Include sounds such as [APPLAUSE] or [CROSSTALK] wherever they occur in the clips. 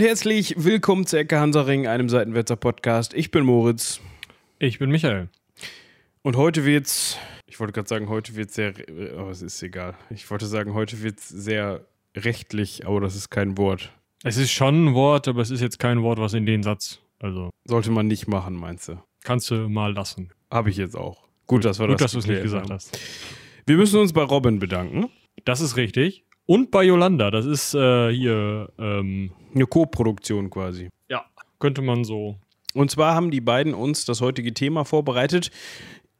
und herzlich willkommen zu Ecke Hansaring, einem Seitenwetzer Podcast. Ich bin Moritz. Ich bin Michael. Und heute wird's, ich wollte gerade sagen, heute wird's sehr, aber es ist egal. Ich wollte sagen, heute wird's sehr rechtlich, aber das ist kein Wort. Es ist schon ein Wort, aber es ist jetzt kein Wort, was in den Satz. Also Sollte man nicht machen, meinst du? kannst du mal lassen. Habe ich jetzt auch. Gut, dass wir Gut, das dass du es nicht gesagt haben. hast. Wir müssen uns bei Robin bedanken. Das ist richtig. Und bei Yolanda, das ist äh, hier, ähm, Eine Co-Produktion quasi. ja, könnte man so. Und zwar haben die beiden uns das heutige Thema vorbereitet.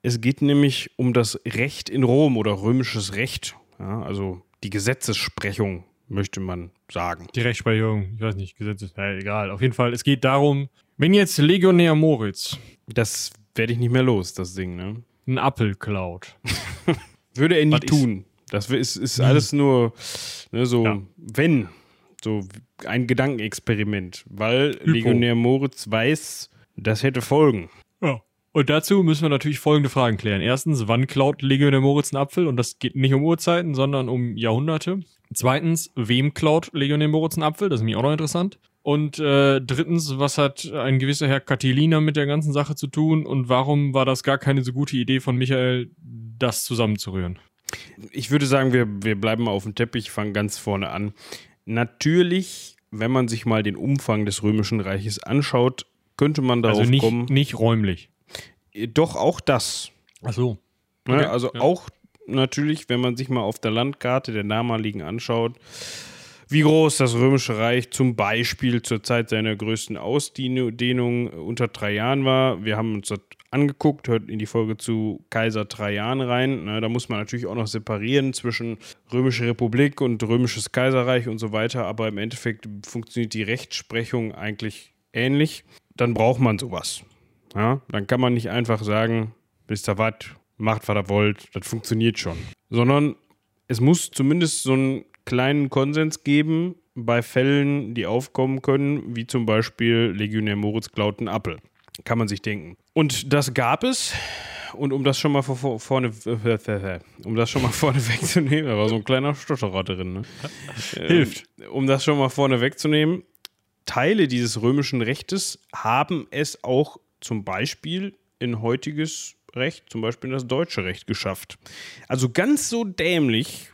Es geht nämlich um das Recht in Rom oder römisches Recht. Ja, also die Gesetzessprechung, möchte man sagen. Die Rechtsprechung, ich weiß nicht, Gesetz ist, ja, egal. Auf jeden Fall, es geht darum, wenn jetzt Legionär Moritz Das werde ich nicht mehr los, das Ding. Ne? einen Apfel klaut. [LAUGHS] Würde er nie Was tun. Das ist, ist alles nur ne, so, Ja. wenn, so ein Gedankenexperiment, weil Hypo. Legionär Moritz weiß, das hätte Folgen. Ja. Und dazu müssen wir natürlich folgende Fragen klären. Erstens, wann klaut Legionär Moritz einen Apfel? Und das geht nicht um Uhrzeiten, sondern um Jahrhunderte. Zweitens, wem klaut Legionär Moritz einen Apfel? Das ist mir auch noch interessant. Und äh, drittens, was hat ein gewisser Herr Catilina mit der ganzen Sache zu tun? Und warum war das gar keine so gute Idee von Michael, das zusammenzurühren? Ich würde sagen, wir, wir bleiben mal auf dem Teppich, fangen ganz vorne an. Natürlich, wenn man sich mal den Umfang des Römischen Reiches anschaut, könnte man darauf Also nicht, kommen. nicht räumlich. Doch auch das. Ach so. Ne? Okay, Also ja. auch natürlich, wenn man sich mal auf der Landkarte der damaligen anschaut, wie groß das Römische Reich zum Beispiel zur Zeit seiner größten Ausdehnung unter Trajan war. Wir haben uns das angeguckt, hört in die Folge zu Kaiser Trajan rein. Ne, da muss man natürlich auch noch separieren zwischen Römische Republik und Römisches Kaiserreich und so weiter, aber im Endeffekt funktioniert die Rechtsprechung eigentlich ähnlich. Dann braucht man sowas. Ja, dann kann man nicht einfach sagen, wisst ihr was, macht, was ihr wollt, das funktioniert schon. Sondern es muss zumindest so einen kleinen Konsens geben bei Fällen, die aufkommen können, wie zum Beispiel Legionär Moritz klaut einen Appel. Kann man sich denken. Und das gab es. Und um das schon mal vor, vor, vorne, [LAUGHS] um das schon mal vorne [LAUGHS] wegzunehmen, da war so ein kleiner Stotterer drin. Ne? [LAUGHS] Hilft. Um das schon mal vorne wegzunehmen, Teile dieses römischen Rechtes haben es auch zum Beispiel in heutiges Recht, zum Beispiel in das deutsche Recht geschafft. Also ganz so dämlich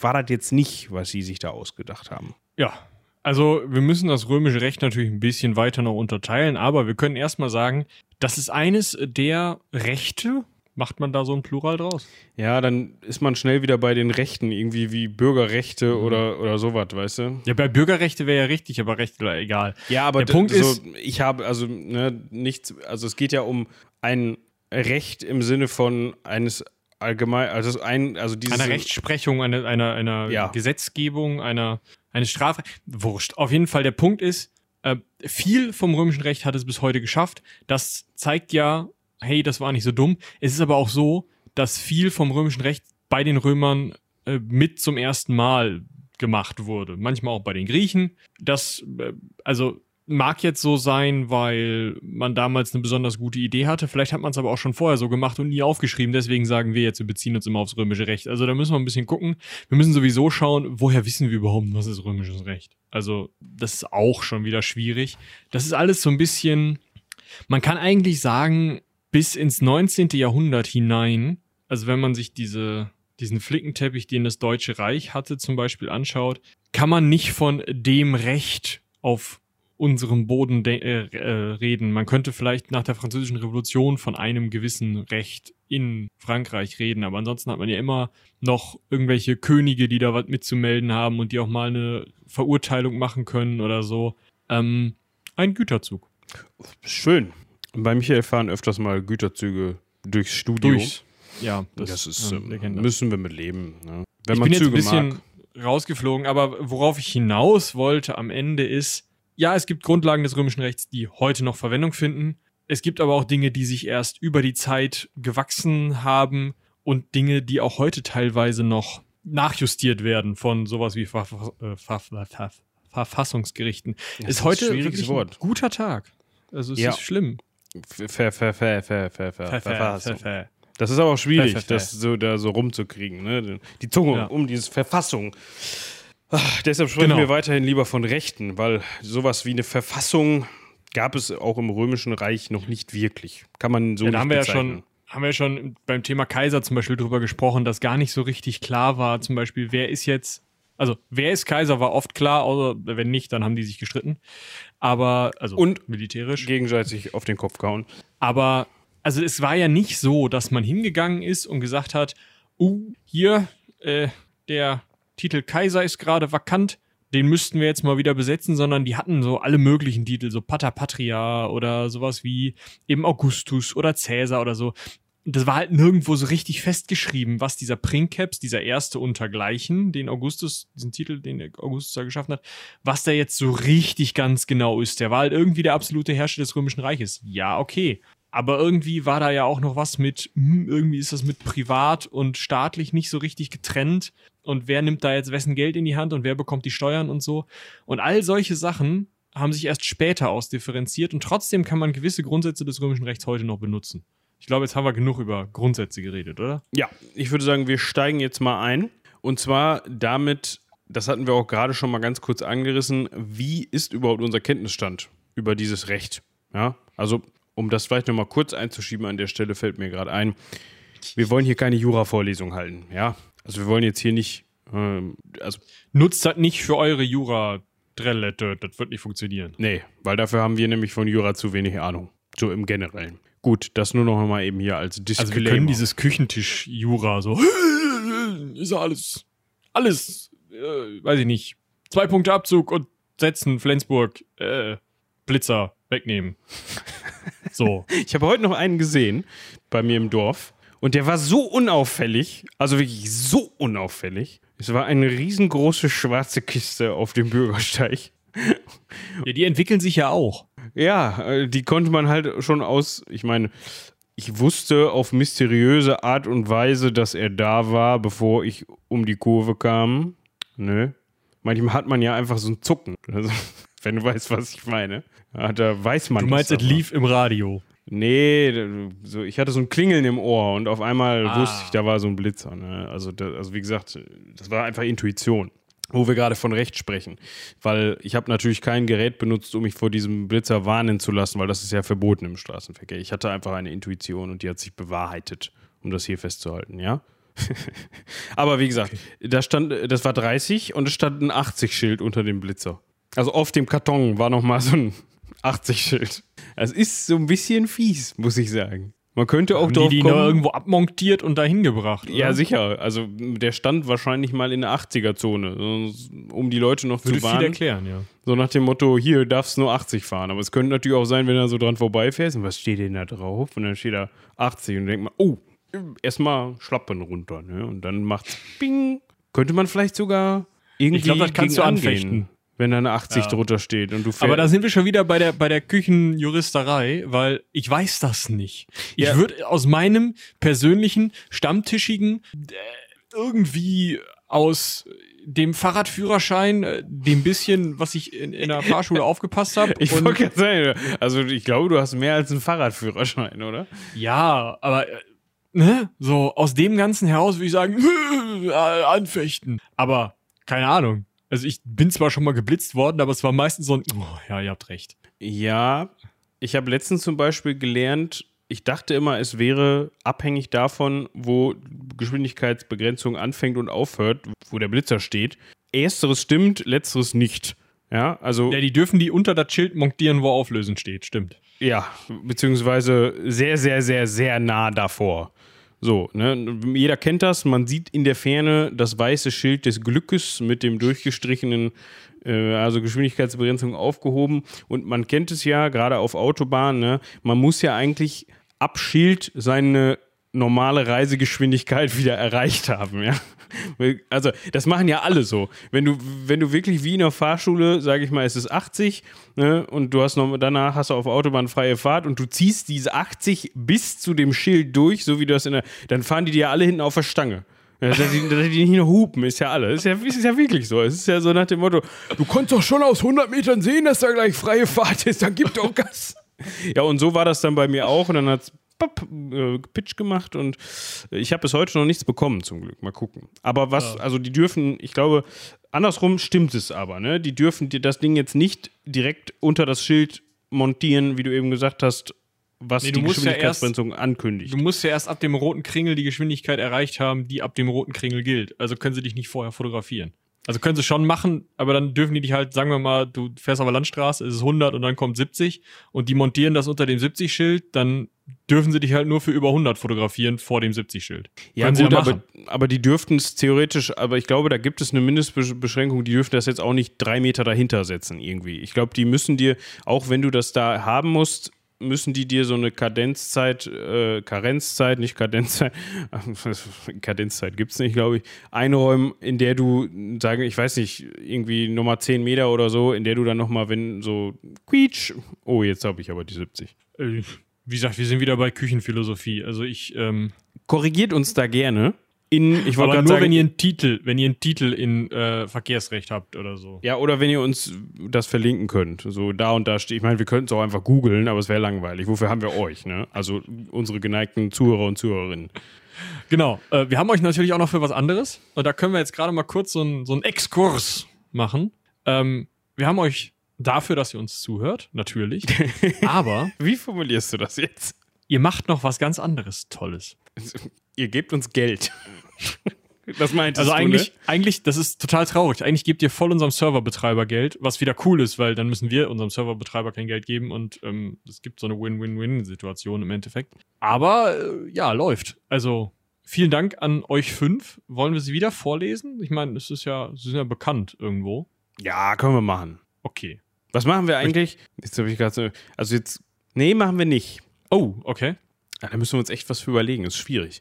war das jetzt nicht, was sie sich da ausgedacht haben. Ja, also wir müssen das römische Recht natürlich ein bisschen weiter noch unterteilen, aber wir können erstmal sagen, das ist eines der Rechte, macht man da so ein Plural draus? Ja, dann ist man schnell wieder bei den Rechten, irgendwie wie Bürgerrechte oder, oder sowas, weißt du? Ja, bei Bürgerrechte wäre ja richtig, aber Recht egal. Ja, aber Der Punkt so, ist- ich habe also ne, nichts, also es geht ja um ein Recht im Sinne von eines allgemein, also ein, also dieses Einer Rechtsprechung, einer, einer, einer Ja. Gesetzgebung, einer, eine Strafe. Wurscht. Auf jeden Fall, der Punkt ist, äh, viel vom römischen Recht hat es bis heute geschafft. Das zeigt ja, hey, das war nicht so dumm. Es ist aber auch so, dass viel vom römischen Recht bei den Römern äh, mit zum ersten Mal gemacht wurde. Manchmal auch bei den Griechen. Das, äh, also mag jetzt so sein, weil man damals eine besonders gute Idee hatte. Vielleicht hat man es aber auch schon vorher so gemacht und nie aufgeschrieben. Deswegen sagen wir jetzt, wir beziehen uns immer aufs römische Recht. Also da müssen wir ein bisschen gucken. Wir müssen sowieso schauen, woher wissen wir überhaupt, was ist römisches Recht? Also das ist auch schon wieder schwierig. Das ist alles so ein bisschen, man kann eigentlich sagen, bis ins 19. Jahrhundert hinein, also wenn man sich diese, diesen Flickenteppich, den das Deutsche Reich hatte, zum Beispiel anschaut, kann man nicht von dem Recht auf unserem Boden de- äh, äh, reden. Man könnte vielleicht nach der Französischen Revolution von einem gewissen Recht in Frankreich reden, aber ansonsten hat man ja immer noch irgendwelche Könige, die da was mitzumelden haben und die auch mal eine Verurteilung machen können oder so. Ähm, ein Güterzug. Schön. Bei Michael fahren öfters mal Güterzüge durchs Studio. Durchs. Ja, Das, ist, ja, ähm, das. müssen wir mit leben. Ne? Wenn ich man bin jetzt ein Züge bisschen mag. rausgeflogen, aber worauf ich hinaus wollte am Ende ist, ja, es gibt Grundlagen des römischen Rechts, die heute noch Verwendung finden. Es gibt aber auch Dinge, die sich erst über die Zeit gewachsen haben und Dinge, die auch heute teilweise noch nachjustiert werden von sowas wie Ver äh, Ver Ver Verfassungsgerichten. Das ist heute ein wirklich Wort. ein guter Tag. Also es Ja. ist schlimm. Ver, ver, ver, ver, ver, ver, Ver- ver- Verfassung. ver- ver- Das ist aber auch schwierig, Ver- ver- ver. das so da so rumzukriegen. Ne? Die Zunge Ja. um dieses Verfassung. Ach, deshalb sprechen Genau. wir weiterhin lieber von Rechten, weil sowas wie eine Verfassung gab es auch im Römischen Reich noch nicht wirklich. Kann man so Ja, nicht da haben wir ja schon, haben wir ja schon beim Thema Kaiser zum Beispiel drüber gesprochen, dass gar nicht so richtig klar war, zum Beispiel, wer ist jetzt, also wer ist Kaiser, war oft klar, außer wenn nicht, dann haben die sich gestritten. Aber, also Und- militärisch. gegenseitig auf den Kopf gehauen. Aber, also es war ja nicht so, dass man hingegangen ist und gesagt hat, uh, hier, äh, der Titel Kaiser ist gerade vakant, den müssten wir jetzt mal wieder besetzen, sondern die hatten so alle möglichen Titel, so Pater Patria oder sowas wie eben Augustus oder Cäsar oder so. Das war halt nirgendwo so richtig festgeschrieben, was dieser Princeps, dieser erste untergleichen, den Augustus, diesen Titel, den der Augustus da geschaffen hat, was da jetzt so richtig ganz genau ist. Der war halt irgendwie der absolute Herrscher des Römischen Reiches. Ja, okay. Aber irgendwie war da ja auch noch was mit, hm, irgendwie ist das mit privat und staatlich nicht so richtig getrennt. Und wer nimmt da jetzt wessen Geld in die Hand und wer bekommt die Steuern und so. Und all solche Sachen haben sich erst später ausdifferenziert und trotzdem kann man gewisse Grundsätze des römischen Rechts heute noch benutzen. Ich glaube, jetzt haben wir genug über Grundsätze geredet, oder? Ja, ich würde sagen, wir steigen jetzt mal ein. Und zwar damit, das hatten wir auch gerade schon mal ganz kurz angerissen, wie ist überhaupt unser Kenntnisstand über dieses Recht? Ja, also um das vielleicht nochmal kurz einzuschieben an der Stelle, fällt mir gerade ein, wir wollen hier keine Jura-Vorlesung halten. Ja, also wir wollen jetzt hier nicht, ähm, also Nutzt das nicht für eure Jura-Drellette, das wird nicht funktionieren. nee, weil dafür haben wir nämlich von Jura zu wenig Ahnung. So im Generellen. Gut, das nur noch mal eben hier als Disclaimer. Also wir können dieses Küchentisch-Jura so, [LAUGHS] ist ja alles, alles, äh, weiß ich nicht, zwei Punkte Abzug und setzen, Flensburg, äh, Blitzer wegnehmen. So. [LAUGHS] Ich habe heute noch einen gesehen bei mir im Dorf und der war so unauffällig, also wirklich so unauffällig. Es war eine riesengroße schwarze Kiste auf dem Bürgersteig. Ja, die entwickeln sich ja auch. Ja, äh, die konnte man halt schon aus, ich meine, ich wusste auf mysteriöse Art und Weise, dass er da war, bevor ich um die Kurve kam. Ne? Manchmal hat man ja einfach so ein Zucken. Also, [LAUGHS] wenn du weißt, was ich meine. Da weiß man Du meinst, es lief im Radio. Nee, so, ich hatte so ein Klingeln im Ohr und auf einmal Ah. wusste ich, da war so ein Blitzer. Ne? Also, da, also wie gesagt, das war einfach Intuition, wo wir gerade von Recht sprechen. Weil ich habe natürlich kein Gerät benutzt, um mich vor diesem Blitzer warnen zu lassen, weil das ist ja verboten im Straßenverkehr. Ich hatte einfach eine Intuition und die hat sich bewahrheitet, um das hier festzuhalten, ja? [LAUGHS] Aber wie gesagt, da stand, das war 30 und es stand ein 80-Schild unter dem Blitzer. Also auf dem Karton war nochmal so ein 80-Schild. Es ist so ein bisschen fies, muss ich sagen. Man könnte auch Haben die drauf die kommen. irgendwo abmontiert und dahin gebracht. Ja, oder? sicher. Also der stand wahrscheinlich mal in der 80er-Zone, so, um die Leute noch Würde zu viel warnen. erklären, ja. So nach dem Motto, hier darfst nur 80 fahren. Aber es könnte natürlich auch sein, wenn er so dran vorbeifährst und was steht denn da drauf? Und dann steht da 80 und denkt man, oh, erstmal Schlappen runter. Ne? Und dann macht's Bing. Könnte man vielleicht sogar irgendwie Ich glaub, das kannst du angehen, anfechten. Wenn da eine 80 Ja. drunter steht und du fährst. Aber da sind wir schon wieder bei der, bei der Küchenjuristerei, weil ich weiß das nicht. Ja. Ich würde aus meinem persönlichen, stammtischigen, äh, irgendwie aus dem Fahrradführerschein, äh, dem bisschen, was ich in, in der Fahrschule [LAUGHS] aufgepasst habe. ich wollte gerade sagen, also ich glaube, du hast mehr als einen Fahrradführerschein, oder? Ja, aber äh, ne? so aus dem Ganzen heraus würde ich sagen, [LAUGHS] anfechten. Aber keine Ahnung. Also ich bin zwar schon mal geblitzt worden, aber es war meistens so ein, oh, ja, ihr habt recht. Ja, ich habe letztens zum Beispiel gelernt, ich dachte immer, es wäre abhängig davon, wo Geschwindigkeitsbegrenzung anfängt und aufhört, wo der Blitzer steht. Ersteres stimmt, letzteres nicht. Ja, also Ja, die dürfen die unter das Schild montieren, wo auflösen steht, stimmt. ja, beziehungsweise sehr, sehr, sehr, sehr nah davor. So, ne? Jeder kennt das. Man sieht in der Ferne das weiße Schild des Glückes mit dem durchgestrichenen, äh, also Geschwindigkeitsbegrenzung aufgehoben. Und man kennt es ja, gerade auf Autobahnen, ne? man muss ja eigentlich ab Schild seine normale Reisegeschwindigkeit [LAUGHS] wieder erreicht haben, ja. [LAUGHS] Also, das machen ja alle so. Wenn du, wenn du wirklich wie in der Fahrschule, sage ich mal, es ist 80, ne, und du hast noch, danach hast du auf Autobahn freie Fahrt und du ziehst diese 80 bis zu dem Schild durch, so wie du das in der, dann fahren die dir alle hinten auf der Stange. Ja, dass, die, nicht nur hupen, ist ja alles. Ist ja, ist ja wirklich so. Es ist ja so nach dem Motto, du konntest doch schon aus 100 Metern sehen, dass da gleich freie Fahrt ist, dann gib doch Gas. Ja, und so war das dann bei mir auch und dann hat's pop, äh, Pitch gemacht und ich habe bis heute noch nichts bekommen, zum Glück. Mal gucken. Aber was, also die dürfen, ich glaube, andersrum stimmt es aber, ne? Die dürfen dir das Ding jetzt nicht direkt unter das Schild montieren, wie du eben gesagt hast, was Nee, die musst ja Geschwindigkeitsbegrenzung ankündigt. Du musst ja erst ab dem roten Kringel die Geschwindigkeit erreicht haben, die ab dem roten Kringel gilt. Also können sie dich nicht vorher fotografieren. Also können sie schon machen, aber dann dürfen die dich halt, sagen wir mal, du fährst auf der Landstraße, es ist 100 und dann kommt 70 und die montieren das unter dem 70-Schild, dann dürfen sie dich halt nur für über 100 fotografieren vor dem 70-Schild. Ja, Können gut, ja aber, aber die dürften es theoretisch, aber ich glaube, da gibt es eine Mindestbeschränkung, die dürfen das jetzt auch nicht drei Meter dahinter setzen irgendwie. Ich glaube, die müssen dir, auch wenn du das da haben musst, müssen die dir so eine Kadenzzeit, äh, Karenzzeit, nicht Kadenzzeit, [LAUGHS] Kadenzzeit gibt es nicht, glaube ich, einräumen, in der du, sagen, ich weiß nicht, irgendwie Nummer 10 Meter oder so, in der du dann nochmal, wenn so quietsch, oh, jetzt habe ich aber die 70. Äh, wie gesagt, wir sind wieder bei Küchenphilosophie. Also ich, ähm, Korrigiert uns da gerne. In, ich wollte gerade nur sagen, wenn ihr einen Titel, wenn ihr einen Titel in äh, Verkehrsrecht habt oder so. Ja, oder wenn ihr uns das verlinken könnt. So da und da steht. Ich meine, wir könnten es auch einfach googeln, aber es wäre langweilig. Wofür haben wir euch, ne? Also unsere geneigten Zuhörer und Zuhörerinnen. Genau. Äh, wir haben euch natürlich auch noch für was anderes. Und da können wir jetzt gerade mal kurz so einen so einen Exkurs machen. Ähm, wir haben euch dafür, dass ihr uns zuhört, natürlich. [LAUGHS] aber Wie formulierst du das jetzt? ihr macht noch was ganz anderes Tolles. Ihr gebt uns Geld. [LAUGHS] Das meintest Also du, eigentlich, ne? eigentlich, das ist total traurig. Eigentlich gebt ihr voll unserem Serverbetreiber Geld, was wieder cool ist, weil dann müssen wir unserem Serverbetreiber kein Geld geben und ähm, es gibt so eine Win-Win-Win-Situation im Endeffekt. Aber äh, ja, läuft. Also vielen Dank an euch fünf. Wollen wir sie wieder vorlesen? Ich meine, es ist ja, sie sind ja bekannt irgendwo. Ja, können wir machen. Okay. Was machen wir eigentlich? Jetzt habe ich gerade so. Also jetzt. Nee, machen wir nicht. Oh, okay. Ja, da müssen wir uns echt was für überlegen. Ist schwierig.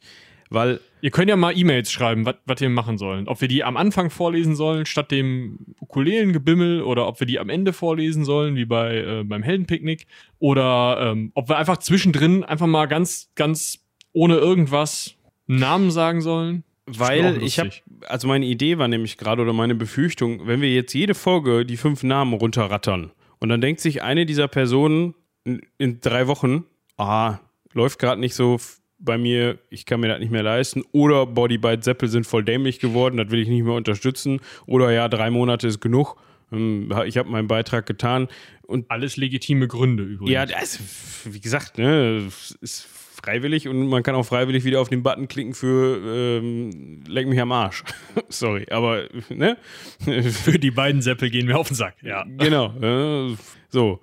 Weil Ihr könnt ja mal E-Mails schreiben, was wir machen sollen. Ob wir die am Anfang vorlesen sollen, statt dem Ukulelengebimmel, oder ob wir die am Ende vorlesen sollen, wie bei äh, beim Heldenpicknick, oder ähm, ob wir einfach zwischendrin einfach mal ganz, ganz ohne irgendwas einen Namen sagen sollen. Weil ich habe, also meine Idee war nämlich gerade oder meine Befürchtung, wenn wir jetzt jede Folge die fünf Namen runterrattern und dann denkt sich eine dieser Personen in, in drei Wochen, ah, läuft gerade nicht so bei mir, ich kann mir das nicht mehr leisten oder Body Bite Seppel sind voll dämlich geworden, das will ich nicht mehr unterstützen oder ja, drei Monate ist genug, ähm, ich habe meinen Beitrag getan und Alles legitime Gründe übrigens. ja, also, wie gesagt, ne, ist freiwillig und man kann auch freiwillig wieder auf den Button klicken für ähm, Leck mich am Arsch. [LAUGHS] Sorry, aber ne? Für die beiden Seppel gehen wir auf den Sack. Ja. genau. Äh, so.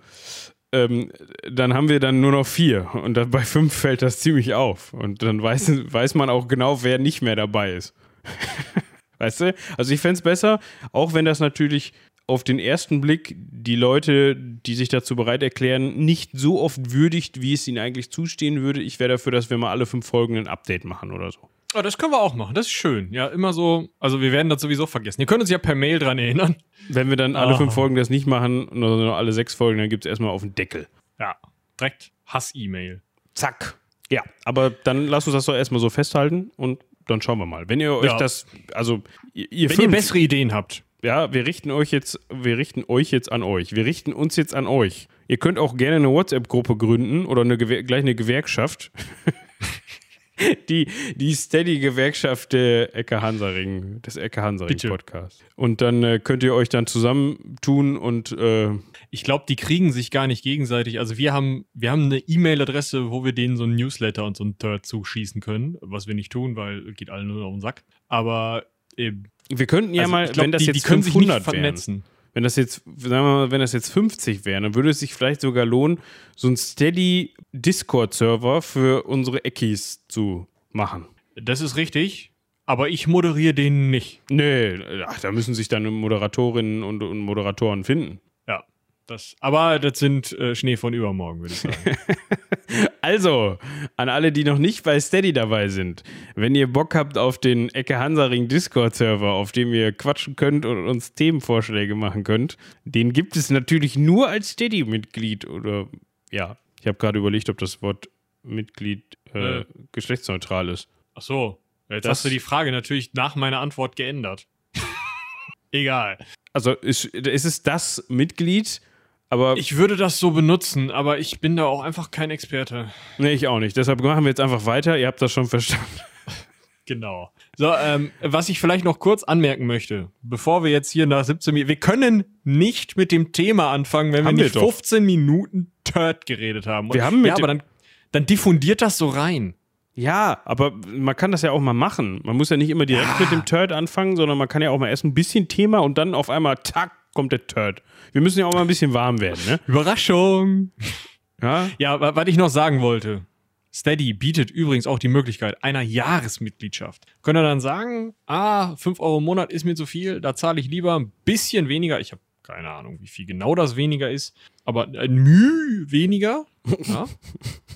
Ähm, dann haben wir dann nur noch vier und dann bei fünf fällt das ziemlich auf. Und dann weiß, weiß man auch genau, wer nicht mehr dabei ist. [LAUGHS] Weißt du? Also ich fände es besser, auch wenn das natürlich auf den ersten Blick die Leute, die sich dazu bereit erklären, nicht so oft würdigt, wie es ihnen eigentlich zustehen würde. Ich wäre dafür, dass wir mal alle fünf Folgen ein Update machen oder so. Oh, das können wir auch machen. Das ist schön. Ja, immer so. Also, wir werden das sowieso vergessen. Ihr könnt uns ja per Mail dran erinnern. Wenn wir dann alle Ah. fünf Folgen das nicht machen, sondern nur alle sechs Folgen, dann gibt es erstmal auf den Deckel. Ja. Direkt Hass-E-Mail. Zack. Ja, aber dann lasst uns das doch erstmal so festhalten und dann schauen wir mal. Wenn ihr euch Ja. das, also ihr, ihr Wenn fünf, ihr bessere Ideen habt. ja, wir richten euch jetzt, wir richten euch jetzt an euch. Wir richten uns jetzt an euch. Ihr könnt auch gerne eine WhatsApp-Gruppe gründen oder eine gleich eine Gewerkschaft. [LAUGHS] [LAUGHS] die die Steady-Gewerkschaft der Ecke Hansaring, des Ecke Hansaring Bitte. Podcast. Und dann äh, könnt ihr euch dann zusammentun und äh, Ich glaube, die kriegen sich gar nicht gegenseitig. Also wir haben, wir haben eine E-Mail-Adresse, wo wir denen so ein Newsletter und so ein Turd zuschießen können, was wir nicht tun, weil geht allen nur auf den Sack. Aber äh, wir könnten ja also mal, glaub, wenn das die, jetzt die können sich nicht 500 wären, vernetzen. Wenn das jetzt, sagen wir mal, wenn das jetzt 50 wären, dann würde es sich vielleicht sogar lohnen, so einen steady Discord-Server für unsere Eckis zu machen. Das ist richtig, aber ich moderiere den nicht. Nee, ach, da müssen sich dann Moderatorinnen und, und Moderatoren finden. Das, aber das sind äh, Schnee von übermorgen, würde ich sagen. [LAUGHS] Also, an alle, die noch nicht bei Steady dabei sind, wenn ihr Bock habt auf den Ecke Hansaring Discord-Server, auf dem ihr quatschen könnt und uns Themenvorschläge machen könnt, den gibt es natürlich nur als Steady-Mitglied oder ja, ich habe gerade überlegt, ob das Wort Mitglied äh, Äh. geschlechtsneutral ist. Ach so. Jetzt Das- hast du die Frage natürlich nach meiner Antwort geändert. [LAUGHS] Egal. Also ist, ist es das Mitglied, aber Ich würde das so benutzen, aber ich bin da auch einfach kein Experte. nee, ich auch nicht. Deshalb machen wir jetzt einfach weiter. Ihr habt das schon verstanden. [LAUGHS] Genau. So, ähm, was ich vielleicht noch kurz anmerken möchte, bevor wir jetzt hier nach 17 Minuten, wir können nicht mit dem Thema anfangen, wenn Haben wir wir nicht doch. 15 Minuten Turd geredet haben. Wir haben mit ja, aber dann, dann diffundiert das so rein. Ja, aber man kann das ja auch mal machen. Man muss ja nicht immer direkt mit dem Turd anfangen, sondern man kann ja auch mal erst ein bisschen Thema und dann auf einmal, tack, kommt der Turd. Wir müssen ja auch mal ein bisschen warm werden, ne? Überraschung. Ja? Ja, wa- was ich noch sagen wollte. Steady bietet übrigens auch die Möglichkeit einer Jahresmitgliedschaft. Könnt ihr dann sagen, ah, 5 Euro im Monat ist mir zu viel, da zahle ich lieber ein bisschen weniger. Ich habe keine Ahnung, wie viel genau das weniger ist, aber ein Müh weniger. Ja?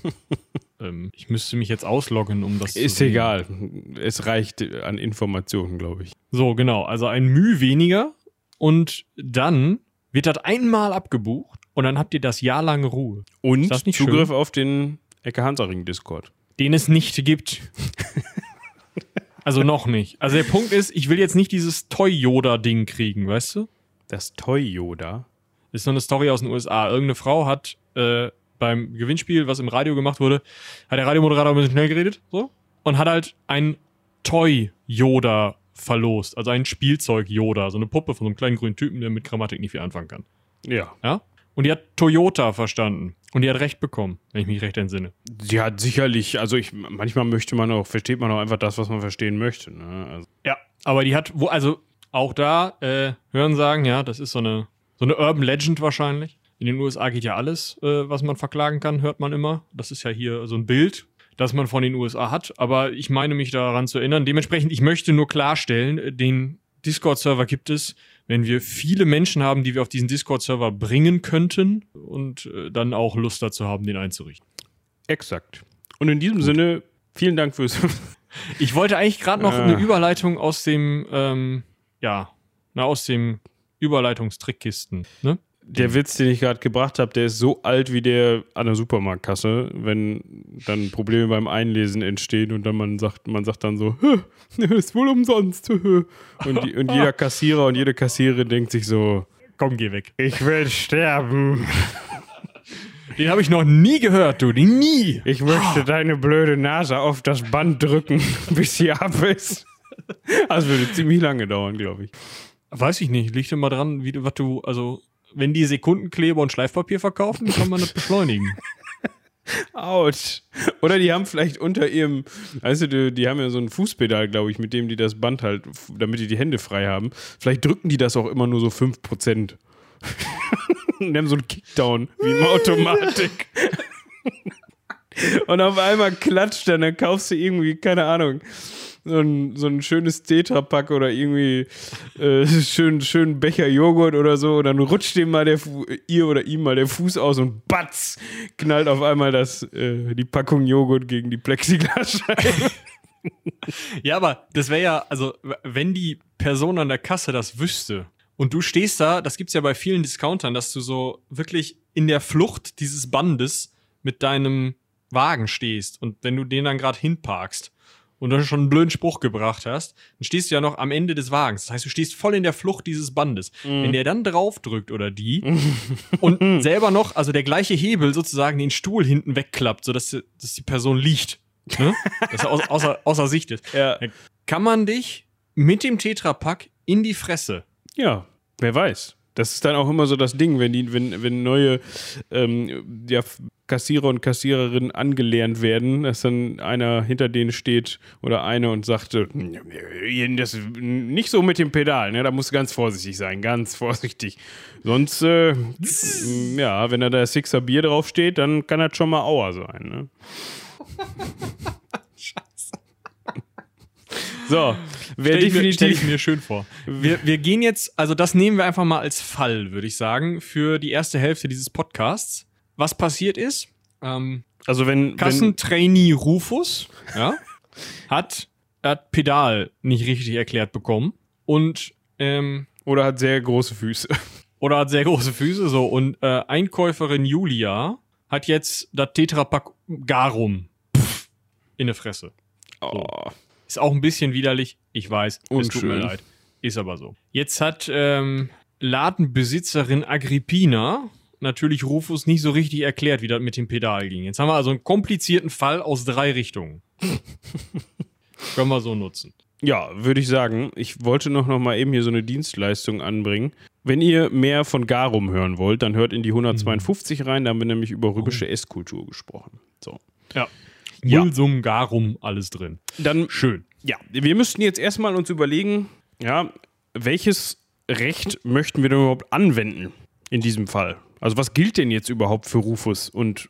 [LAUGHS] ähm, ich müsste mich jetzt ausloggen, um das Ist zu egal. Es reicht an Informationen, glaube ich. So, genau. Also ein Müh weniger und dann wird das einmal abgebucht und dann habt ihr das Jahr lang Ruhe. Und Zugriff schön? auf den Ecke Hansaring Discord. den es nicht gibt. [LAUGHS] also noch nicht. Also der Punkt ist, ich will jetzt nicht dieses Toy-Yoda-Ding kriegen, weißt du? Das Toy Yoda. Das ist so eine Story aus den USA. Irgendeine Frau hat äh, beim Gewinnspiel, was im Radio gemacht wurde, hat der Radiomoderator ein bisschen schnell geredet, so, und hat halt ein Toy-Yoda verlost. Also ein Spielzeug-Yoda. So eine Puppe von so einem kleinen grünen Typen, der mit Grammatik nicht viel anfangen kann. Ja. Ja? Und die hat Toyota verstanden. Und die hat recht bekommen, wenn ich mich recht entsinne. Sie hat sicherlich, also ich, manchmal möchte man auch, versteht man auch einfach das, was man verstehen möchte. Ne? Also, Ja, aber die hat, wo, also auch da, äh, hören sagen, ja, das ist so eine, so eine Urban Legend wahrscheinlich. In den USA geht ja alles, äh, was man verklagen kann, hört man immer. Das ist ja hier so ein Bild, das man von den USA hat. Aber ich meine mich daran zu erinnern. Dementsprechend, ich möchte nur klarstellen, äh, den Discord-Server gibt es, wenn wir viele Menschen haben, die wir auf diesen Discord-Server bringen könnten und äh, dann auch Lust dazu haben, den einzurichten. exakt. Und in diesem Sinne, vielen Dank fürs. [LAUGHS] Ich wollte eigentlich gerade noch Ah. eine Überleitung aus dem, ähm, ja, na, aus dem Überleitungstrickkisten, ne? Der Witz, den ich gerade gebracht habe, der ist so alt wie der an der Supermarktkasse, wenn dann Probleme beim Einlesen entstehen und dann man sagt, man sagt dann so, [LAUGHS] "Hä, ist wohl umsonst. [LAUGHS] hä." Und, die, und jeder Kassierer und jede Kassiererin denkt sich so, Komm, geh weg. ich will sterben. [LAUGHS] Den habe ich noch nie gehört, du. Den nie. Ich möchte deine blöde Nase auf das Band drücken, bis sie ab ist. Das würde ziemlich lange dauern, glaube ich. Weiß ich nicht. Liegt immer dran, wie was du, also, wenn die Sekundenkleber und Schleifpapier verkaufen, kann man das beschleunigen. [LAUGHS] Autsch. Oder die haben vielleicht unter ihrem, weißt du, die, die haben ja so ein Fußpedal, glaube ich, mit dem die das Band halt, damit die die Hände frei haben. Vielleicht drücken die das auch immer nur so 5%. [LAUGHS] Und haben so einen Kickdown, wie im Automatik. [LAUGHS] Und auf einmal klatscht dann, dann kaufst du irgendwie, keine Ahnung, so ein, so ein schönes Tetrapack oder irgendwie äh, [LAUGHS] schön, schönen Becher Joghurt oder so. Und dann rutscht dem mal der Fu ihr oder ihm mal der Fuß aus und batz, knallt auf einmal das, äh, die Packung Joghurt gegen die Plexiglasscheibe. [LAUGHS] ja, aber das wäre ja, also, wenn die Person an der Kasse das wüsste und du stehst da, das gibt's ja bei vielen Discountern, dass du so wirklich in der Flucht dieses Bandes mit deinem Wagen stehst und wenn du den dann gerade hinparkst und dann schon einen blöden Spruch gebracht hast, dann stehst du ja noch am Ende des Wagens. Das heißt, du stehst voll in der Flucht dieses Bandes. Wenn der dann draufdrückt oder die [LAUGHS] und selber noch, also der gleiche Hebel sozusagen den Stuhl hinten wegklappt, sodass die, dass die Person liegt, ne? [LAUGHS] dass er außer, außer, außer Sicht ist, Ja. kann man dich mit dem Tetrapack in die Fresse. Ja, wer weiß. Das ist dann auch immer so das Ding, wenn die, wenn, wenn neue ähm, ja, Kassierer und Kassiererinnen angelernt werden, dass dann einer hinter denen steht oder eine und sagt, äh, das nicht so mit dem Pedal, ne? Da musst du ganz vorsichtig sein, ganz vorsichtig. Sonst, äh, ja, wenn da der Sixer Bier draufsteht, dann kann das schon mal Auer sein, ne? [LAUGHS] So, wer Stell ich, mir, stell ich mir schön vor. Wir, wir gehen jetzt, also das nehmen wir einfach mal als Fall, würde ich sagen, für die erste Hälfte dieses Podcasts. Was passiert ist, ähm, also wenn, Kassentrainee Rufus ja, [LAUGHS] hat, hat Pedal nicht richtig erklärt bekommen und ähm, oder hat sehr große Füße. [LAUGHS] oder hat sehr große Füße so und äh, Einkäuferin Julia hat jetzt das Tetrapack Garum pff, in der Fresse. Oh. Ist auch ein bisschen widerlich, ich weiß, es tut mir leid. Ist aber so. Jetzt hat ähm, Ladenbesitzerin Agrippina natürlich Rufus nicht so richtig erklärt, wie das mit dem Pedal ging. Jetzt haben wir also einen komplizierten Fall aus drei Richtungen. [LAUGHS] Können wir so nutzen. Ja, würde ich sagen. Ich wollte noch, noch mal eben hier so eine Dienstleistung anbringen. Wenn ihr mehr von Garum hören wollt, dann hört in die 152 rein. Da haben wir nämlich über römische Esskultur gesprochen. So. Ja. Ja. Mulsum, Garum, alles drin. Dann Schön. Ja, wir müssten jetzt erstmal uns überlegen, ja, welches Recht möchten wir denn überhaupt anwenden in diesem Fall? Also was gilt denn jetzt überhaupt für Rufus und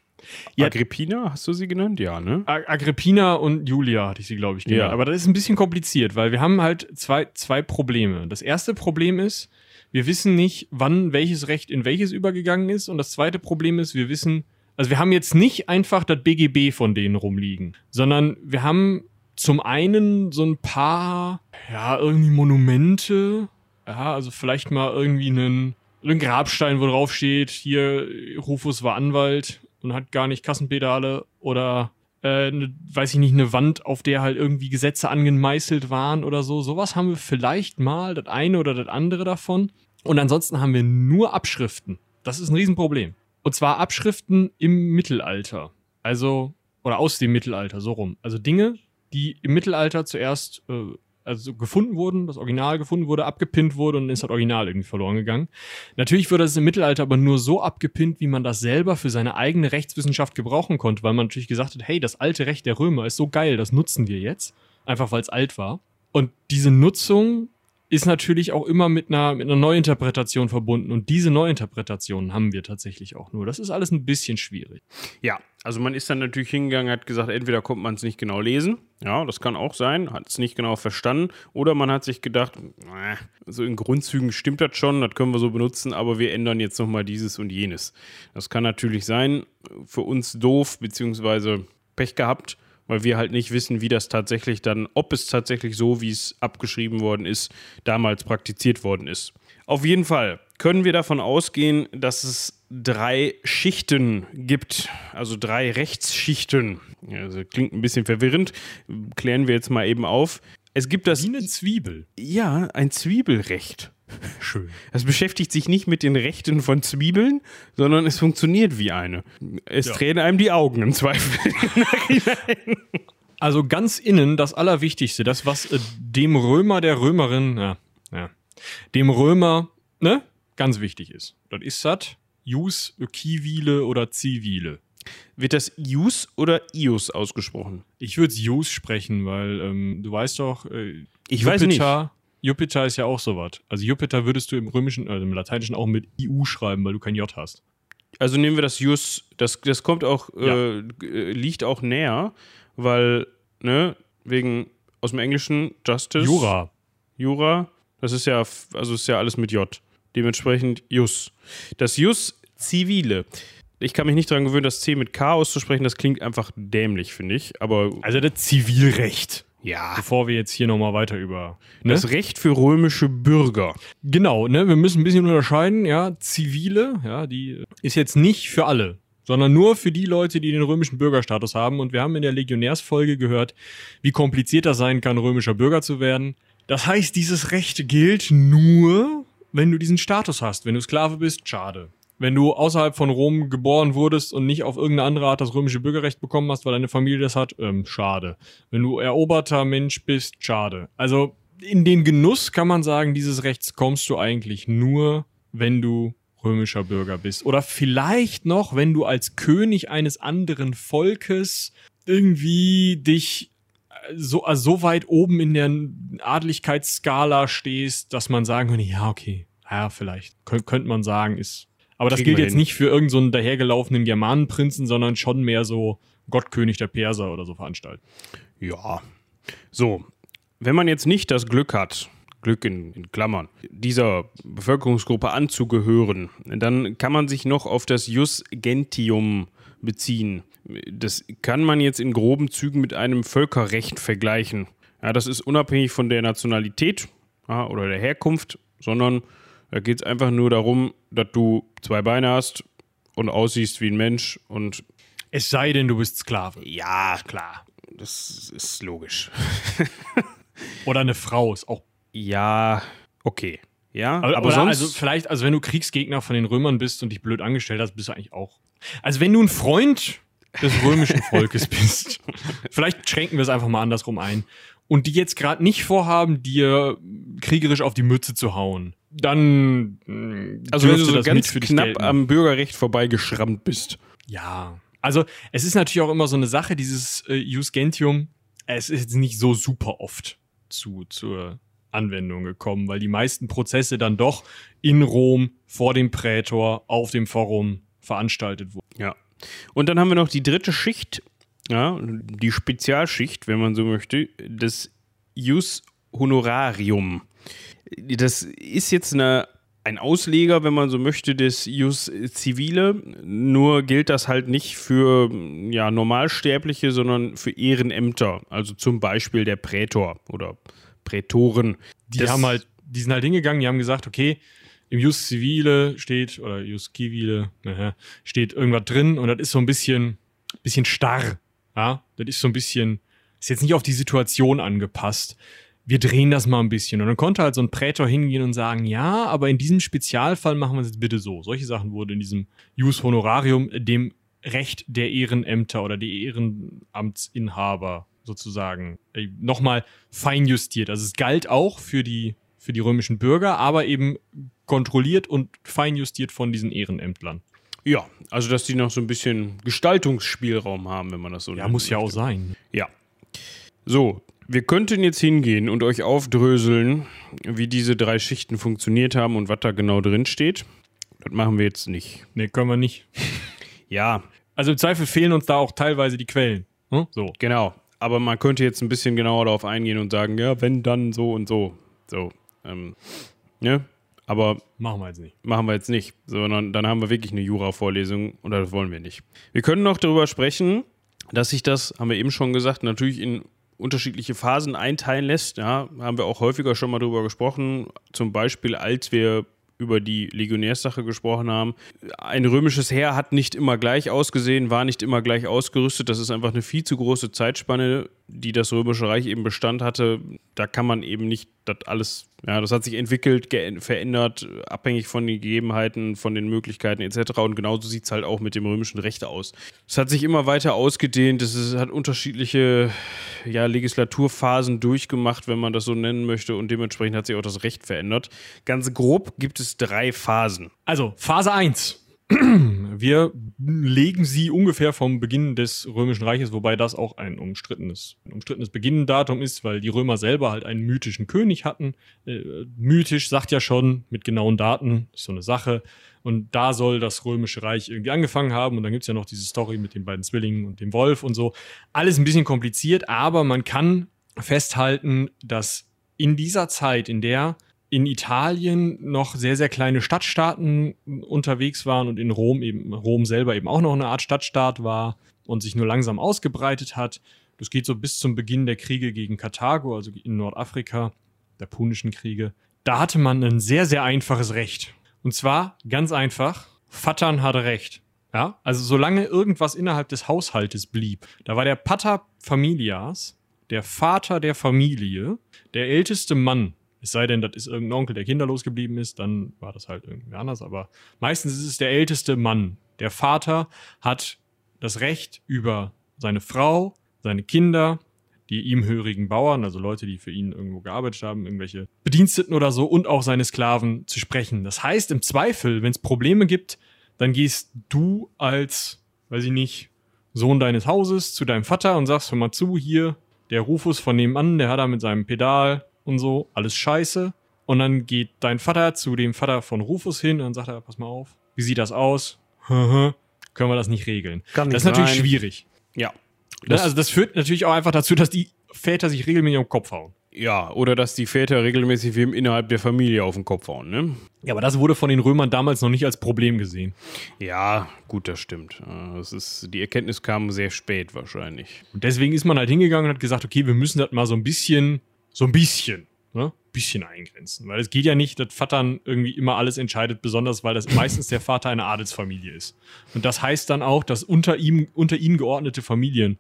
Ja. Agrippina? Hast du sie genannt? Ja, ne? Agrippina und Julia hatte ich sie, glaube ich, genannt. Ja. Aber das ist ein bisschen kompliziert, weil wir haben halt zwei, zwei Probleme. Das erste Problem ist, wir wissen nicht, wann welches Recht in welches übergegangen ist. Und das zweite Problem ist, wir wissen, also wir haben jetzt nicht einfach das BGB von denen rumliegen, sondern wir haben zum einen so ein paar, ja, irgendwie Monumente. Ja, also vielleicht mal irgendwie einen, einen Grabstein, wo drauf steht, hier, Rufus war Anwalt und hat gar nicht Kassenpedale oder äh, weiß ich nicht, eine Wand, auf der halt irgendwie Gesetze angemeißelt waren oder so. Sowas haben wir vielleicht mal, das eine oder das andere davon. Und ansonsten haben wir nur Abschriften. Das ist ein Riesenproblem. Und zwar Abschriften im Mittelalter. Also, oder aus dem Mittelalter, so rum. Also Dinge, die im Mittelalter zuerst äh, also gefunden wurden, das Original gefunden wurde, abgepinnt wurde und ist das Original irgendwie verloren gegangen. Natürlich wurde das im Mittelalter aber nur so abgepinnt, wie man das selber für seine eigene Rechtswissenschaft gebrauchen konnte, weil man natürlich gesagt hat, hey, das alte Recht der Römer ist so geil, das nutzen wir jetzt, einfach weil es alt war. Und diese Nutzung ist natürlich auch immer mit einer, mit einer Neuinterpretation verbunden und diese Neuinterpretationen haben wir tatsächlich auch nur. Das ist alles ein bisschen schwierig. Ja, also man ist dann natürlich hingegangen, hat gesagt, entweder konnte man es nicht genau lesen, ja, das kann auch sein, hat es nicht genau verstanden, oder man hat sich gedacht, äh, so in Grundzügen stimmt das schon, das können wir so benutzen, aber wir ändern jetzt nochmal dieses und jenes. Das kann natürlich sein, für uns doof, beziehungsweise Pech gehabt, weil wir halt nicht wissen, wie das tatsächlich dann, ob es tatsächlich so, wie es abgeschrieben worden ist, damals praktiziert worden ist. Auf jeden Fall können wir davon ausgehen, dass es drei Schichten gibt, also drei Rechtsschichten. Also klingt ein bisschen verwirrend, klären wir jetzt mal eben auf. Es gibt das, Wie eine Zwiebel. ja, ein Zwiebelrecht. Schön. Es beschäftigt sich nicht mit den Rechten von Zwiebeln, sondern es funktioniert wie eine. Es Ja. tränen einem die Augen im Zweifel. [LAUGHS] Also ganz innen das Allerwichtigste, das, was äh, dem Römer, der Römerin, ja, ja, dem Römer, ne, ganz wichtig ist. Das ist das Jus, Kivile oder Zivile. Wird das Ius oder Ius ausgesprochen? Ich würde Jus sprechen, weil ähm, du weißt doch, äh, Ich weiß nicht. Jupiter, Jupiter ist ja auch sowas. Also Jupiter würdest du im Römischen, also im Lateinischen auch mit IU schreiben, weil du kein J hast. Also nehmen wir das Jus, das, das kommt auch, äh, g- äh, liegt auch näher, weil, ne, wegen aus dem Englischen Justice. Jura. Jura, das ist ja, also ist ja alles mit J. Dementsprechend Jus. Das Jus Zivile. Ich kann mich nicht daran gewöhnen, das C mit K auszusprechen, das klingt einfach dämlich, finde ich. Aber Also das Zivilrecht. ja, Bevor wir jetzt hier nochmal weiter über. Ne? das Recht für römische Bürger. Genau, ne, wir müssen ein bisschen unterscheiden, ja, zivile, ja, die ist jetzt nicht für alle, sondern nur für die Leute, die den römischen Bürgerstatus haben und wir haben in der Legionärsfolge gehört, wie kompliziert das sein kann, römischer Bürger zu werden. Das heißt, dieses Recht gilt nur, wenn du diesen Status hast. Wenn du Sklave bist, schade. Wenn du außerhalb von Rom geboren wurdest und nicht auf irgendeine andere Art das römische Bürgerrecht bekommen hast, weil deine Familie das hat, ähm, schade. Wenn du eroberter Mensch bist, schade. Also in den Genuss kann man sagen, dieses Rechts kommst du eigentlich nur, wenn du römischer Bürger bist. Oder vielleicht noch, wenn du als König eines anderen Volkes irgendwie dich äh, so, also so weit oben in der Adligkeitsskala stehst, dass man sagen könnte, ja, okay, ja, vielleicht, Kön könnte man sagen, ist. Aber das gilt jetzt hin. nicht für irgendeinen so einen dahergelaufenen Germanenprinzen, sondern schon mehr so Gottkönig der Perser oder so veranstalten. Ja. So, wenn man jetzt nicht das Glück hat, Glück in, in Klammern, dieser Bevölkerungsgruppe anzugehören, dann kann man sich noch auf das Jus Gentium beziehen. Das kann man jetzt in groben Zügen mit einem Völkerrecht vergleichen. Ja, das ist unabhängig von der Nationalität ja, oder der Herkunft, sondern da geht es einfach nur darum, dass du zwei Beine hast und aussiehst wie ein Mensch und Es sei denn, du bist Sklave. ja, klar, das ist logisch. [LAUGHS] Oder eine Frau ist auch. Ja, okay. Ja, Aber, aber sonst. also vielleicht, also wenn du Kriegsgegner von den Römern bist und dich blöd angestellt hast, bist du eigentlich auch. Also wenn du ein Freund des römischen Volkes [LAUGHS] bist, vielleicht schränken wir es einfach mal andersrum ein und die jetzt gerade nicht vorhaben, dir kriegerisch auf die Mütze zu hauen, dann mh, Also wenn du so das ganz knapp am Bürgerrecht vorbeigeschrammt bist. Ja. Also, es ist natürlich auch immer so eine Sache, dieses äh, Use Gentium, es ist jetzt nicht so super oft zu, zur Anwendung gekommen, weil die meisten Prozesse dann doch in Rom vor dem Prätor auf dem Forum veranstaltet wurden. Ja. Und dann haben wir noch die dritte Schicht, ja, die Spezialschicht, wenn man so möchte, das Jus Honorarium. Das ist jetzt eine, ein Ausleger, wenn man so möchte, des Jus Civile. Nur gilt das halt nicht für ja, Normalsterbliche, sondern für Ehrenämter. Also zum Beispiel der Prätor oder Prätoren. Die Das- haben halt, die sind halt hingegangen, die haben gesagt, okay, im Jus Civile steht, oder Jus Civile, naja, steht irgendwas drin und das ist so ein bisschen, bisschen starr. Ja, das ist so ein bisschen, ist jetzt nicht auf die Situation angepasst. Wir drehen das mal ein bisschen. Und dann konnte halt so ein Prätor hingehen und sagen, ja, aber in diesem Spezialfall machen wir es jetzt bitte so. Solche Sachen wurden in diesem Jus Honorarium dem Recht der Ehrenämter oder der Ehrenamtsinhaber sozusagen äh, nochmal feinjustiert. Also es galt auch für die, für die römischen Bürger, aber eben kontrolliert und feinjustiert von diesen Ehrenämtlern. Ja, also dass die noch so ein bisschen Gestaltungsspielraum haben, wenn man das so Ja, nennen muss ja auch sein. Ja. So, wir könnten jetzt hingehen und euch aufdröseln, wie diese drei Schichten funktioniert haben und was da genau drin steht. Das machen wir jetzt nicht. Nee, können wir nicht. [LAUGHS] Ja, Also im Zweifel fehlen uns da auch teilweise die Quellen. Hm? So. genau. Aber man könnte jetzt ein bisschen genauer darauf eingehen und sagen, ja, wenn dann so und so. So. Ähm, ne? Aber Machen wir jetzt nicht. machen wir jetzt nicht, sondern dann haben wir wirklich eine Jura-Vorlesung und das wollen wir nicht. Wir können noch darüber sprechen, dass sich das, haben wir eben schon gesagt, natürlich in unterschiedliche Phasen einteilen lässt. Ja, haben wir auch häufiger schon mal darüber gesprochen. Zum Beispiel, als wir über die Legionärssache gesprochen haben. Ein römisches Heer hat nicht immer gleich ausgesehen, war nicht immer gleich ausgerüstet. Das ist einfach eine viel zu große Zeitspanne, die das römische Reich eben Bestand hatte. Da kann man eben nicht das alles, ja, das hat sich entwickelt, verändert, abhängig von den Gegebenheiten, von den Möglichkeiten etc. Und genauso sieht es halt auch mit dem römischen Recht aus. Es hat sich immer weiter ausgedehnt, es hat unterschiedliche ja, Legislaturphasen durchgemacht, wenn man das so nennen möchte, und dementsprechend hat sich auch das Recht verändert. Ganz grob gibt es drei Phasen. Also, Phase 1. [CLEARS THROAT] Wir legen sie ungefähr vom Beginn des Römischen Reiches, wobei das auch ein umstrittenes, ein umstrittenes Beginnendatum ist, weil die Römer selber halt einen mythischen König hatten. Äh, mythisch sagt ja schon, mit genauen Daten, ist so eine Sache. Und da soll das Römische Reich irgendwie angefangen haben. Und dann gibt es ja noch diese Story mit den beiden Zwillingen und dem Wolf und so. Alles ein bisschen kompliziert, aber man kann festhalten, dass in dieser Zeit, in der in Italien noch sehr, sehr kleine Stadtstaaten unterwegs waren und in Rom eben, Rom selber eben auch noch eine Art Stadtstaat war und sich nur langsam ausgebreitet hat. Das geht so bis zum Beginn der Kriege gegen Karthago, also in Nordafrika, der Punischen Kriege. Da hatte man ein sehr, sehr einfaches Recht. Und zwar ganz einfach, Vattern hatte Recht. Ja, also solange irgendwas innerhalb des Haushaltes blieb, da war der Pater Familias, der Vater der Familie, der älteste Mann es sei denn, das ist irgendein Onkel, der kinderlos geblieben ist, dann war das halt irgendwie anders. Aber meistens ist es der älteste Mann. Der Vater hat das Recht über seine Frau, seine Kinder, die ihm hörigen Bauern, also Leute, die für ihn irgendwo gearbeitet haben, irgendwelche Bediensteten oder so, und auch seine Sklaven zu sprechen. Das heißt, im Zweifel, wenn es Probleme gibt, dann gehst du als, weiß ich nicht, Sohn deines Hauses zu deinem Vater und sagst, hör mal zu, hier, der Rufus von nebenan, der hat da mit seinem Pedal und so, alles scheiße. Und dann geht dein Vater zu dem Vater von Rufus hin und sagt er, pass mal auf, wie sieht das aus? Können wir das nicht regeln? Kann das ist natürlich sein. schwierig. Ja. Ne? Also das führt natürlich auch einfach dazu, dass die Väter sich regelmäßig am Kopf hauen. Ja, oder dass die Väter regelmäßig wem innerhalb der Familie auf den Kopf hauen, ne? Ja, aber das wurde von den Römern damals noch nicht als Problem gesehen. Ja, gut, das stimmt. Äh, Das ist, die Erkenntnis kam sehr spät wahrscheinlich. Und deswegen ist man halt hingegangen und hat gesagt, okay, wir müssen das mal so ein bisschen, so ein bisschen, ne, bisschen eingrenzen. Weil es geht ja nicht, dass Vatern irgendwie immer alles entscheidet, besonders weil das [LAUGHS] meistens der Vater einer Adelsfamilie ist. Und das heißt dann auch, dass unter ihm, unter ihnen geordnete Familien,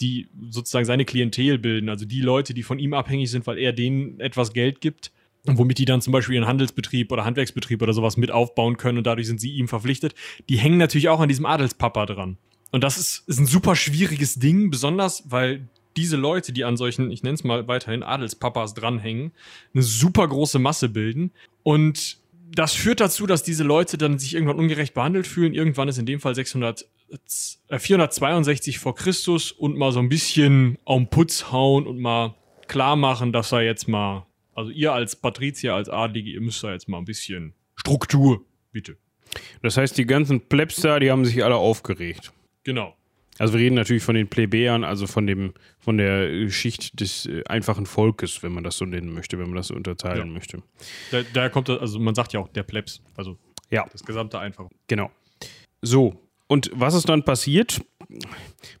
die sozusagen seine Klientel bilden, also die Leute, die von ihm abhängig sind, weil er denen etwas Geld gibt, womit die dann zum Beispiel ihren Handelsbetrieb oder Handwerksbetrieb oder sowas mit aufbauen können und dadurch sind sie ihm verpflichtet, die hängen natürlich auch an diesem Adelspapa dran. Und das ist, ist ein super schwieriges Ding, besonders weil diese Leute, die an solchen, ich nenne es mal weiterhin Adelspapas dranhängen, eine super große Masse bilden. Und das führt dazu, dass diese Leute dann sich irgendwann ungerecht behandelt fühlen. Irgendwann ist in dem Fall 600, äh, 462 vor Christus und mal so ein bisschen auf den Putz hauen und mal klar machen, dass er jetzt mal, also ihr als Patrizier, als Adlige, ihr müsst da jetzt mal ein bisschen Struktur, bitte. Das heißt, die ganzen Plebs da, die haben sich alle aufgeregt. Genau. Also wir reden natürlich von den Plebejern, also von dem, von der Schicht des äh, einfachen Volkes, wenn man das so nennen möchte, wenn man das so unterteilen Ja. möchte. Da, daher kommt, das- also man sagt ja auch der Plebs, also Ja, das gesamte einfach. genau. So, und was ist dann passiert?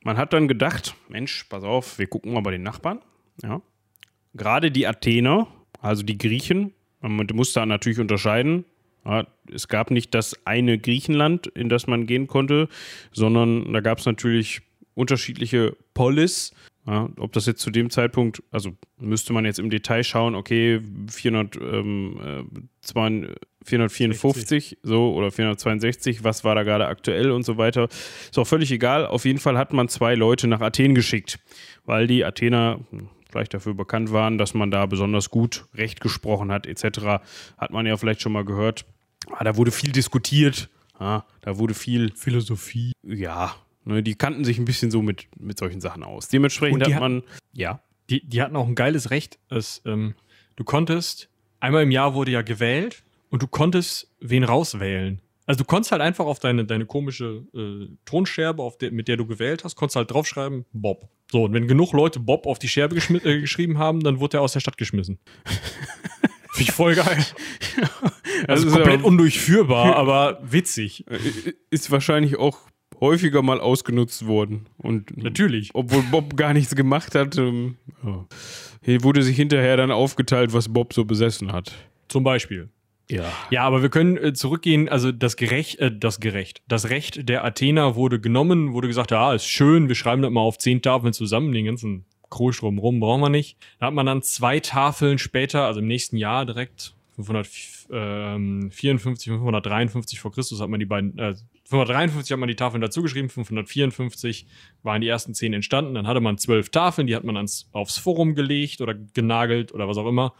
Man hat dann gedacht, Mensch, pass auf, wir gucken mal bei den Nachbarn. Ja. Gerade die Athener, also die Griechen, man muss da natürlich unterscheiden. Es gab nicht das eine Griechenland, in das man gehen konnte, sondern da gab es natürlich unterschiedliche Polis. Ja, ob das jetzt zu dem Zeitpunkt, also müsste man jetzt im Detail schauen, okay, 400, ähm, äh, zwei- 454 so oder 462, was war da gerade aktuell und so weiter. Ist auch völlig egal. Auf jeden Fall hat man zwei Leute nach Athen geschickt, weil die Athener hm, vielleicht dafür bekannt waren, dass man da besonders gut Recht gesprochen hat, etc. Hat man ja vielleicht schon mal gehört. Ah, da wurde viel diskutiert. Ja, da wurde viel, Philosophie. ja, ne, die kannten sich ein bisschen so mit, mit solchen Sachen aus. Dementsprechend hat man, ja, Die, die hatten auch ein geiles Recht. Es, ähm, du konntest, einmal im Jahr wurde ja gewählt und du konntest wen rauswählen. Also du konntest halt einfach auf deine, deine komische äh, Tonscherbe, auf der, mit der du gewählt hast, konntest halt draufschreiben, Bob. So, und wenn genug Leute Bob auf die Scherbe äh, geschrieben haben, dann wurde er aus der Stadt geschmissen. [LAUGHS] Finde ich voll geil. Also ist komplett ja- undurchführbar, [LAUGHS] aber witzig. äh, ist wahrscheinlich auch häufiger mal ausgenutzt worden. Und Natürlich. obwohl Bob gar nichts gemacht hat, ähm, ja. hier wurde sich hinterher dann aufgeteilt, was Bob so besessen hat. Zum Beispiel. Ja. Ja, aber wir können äh, zurückgehen, also das Gerecht, äh, das Gerecht, das Recht der Athener wurde genommen, wurde gesagt, ja, ist schön, wir schreiben das mal auf zehn Tafeln zusammen, den ganzen Krusch drumherum brauchen wir nicht. Da hat man dann zwei Tafeln später, also im nächsten Jahr direkt, 554, 553 vor Christus hat man die beiden, äh, 553 hat man die Tafeln dazugeschrieben, 554 waren die ersten zehn entstanden, dann hatte man zwölf Tafeln, die hat man ans, aufs Forum gelegt oder genagelt oder was auch immer.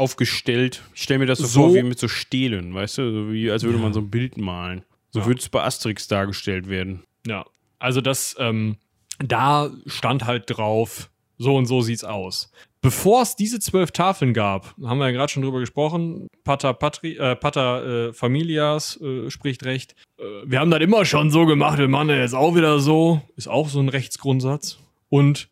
Aufgestellt. Ich stelle mir das so, So- vor wie mit so Stelen, weißt du? So wie, als würde Ja. man so ein Bild malen. So Ja. würde es bei Asterix dargestellt werden. Ja, also das, ähm, da stand halt drauf, so und so sieht's aus. Bevor es diese zwölf Tafeln gab, haben wir ja gerade schon drüber gesprochen, Pater, Patri, äh, Pater äh, Familias äh, spricht recht. Äh, wir haben das immer schon so gemacht, wir machen das jetzt auch wieder so. Ist auch so ein Rechtsgrundsatz. Und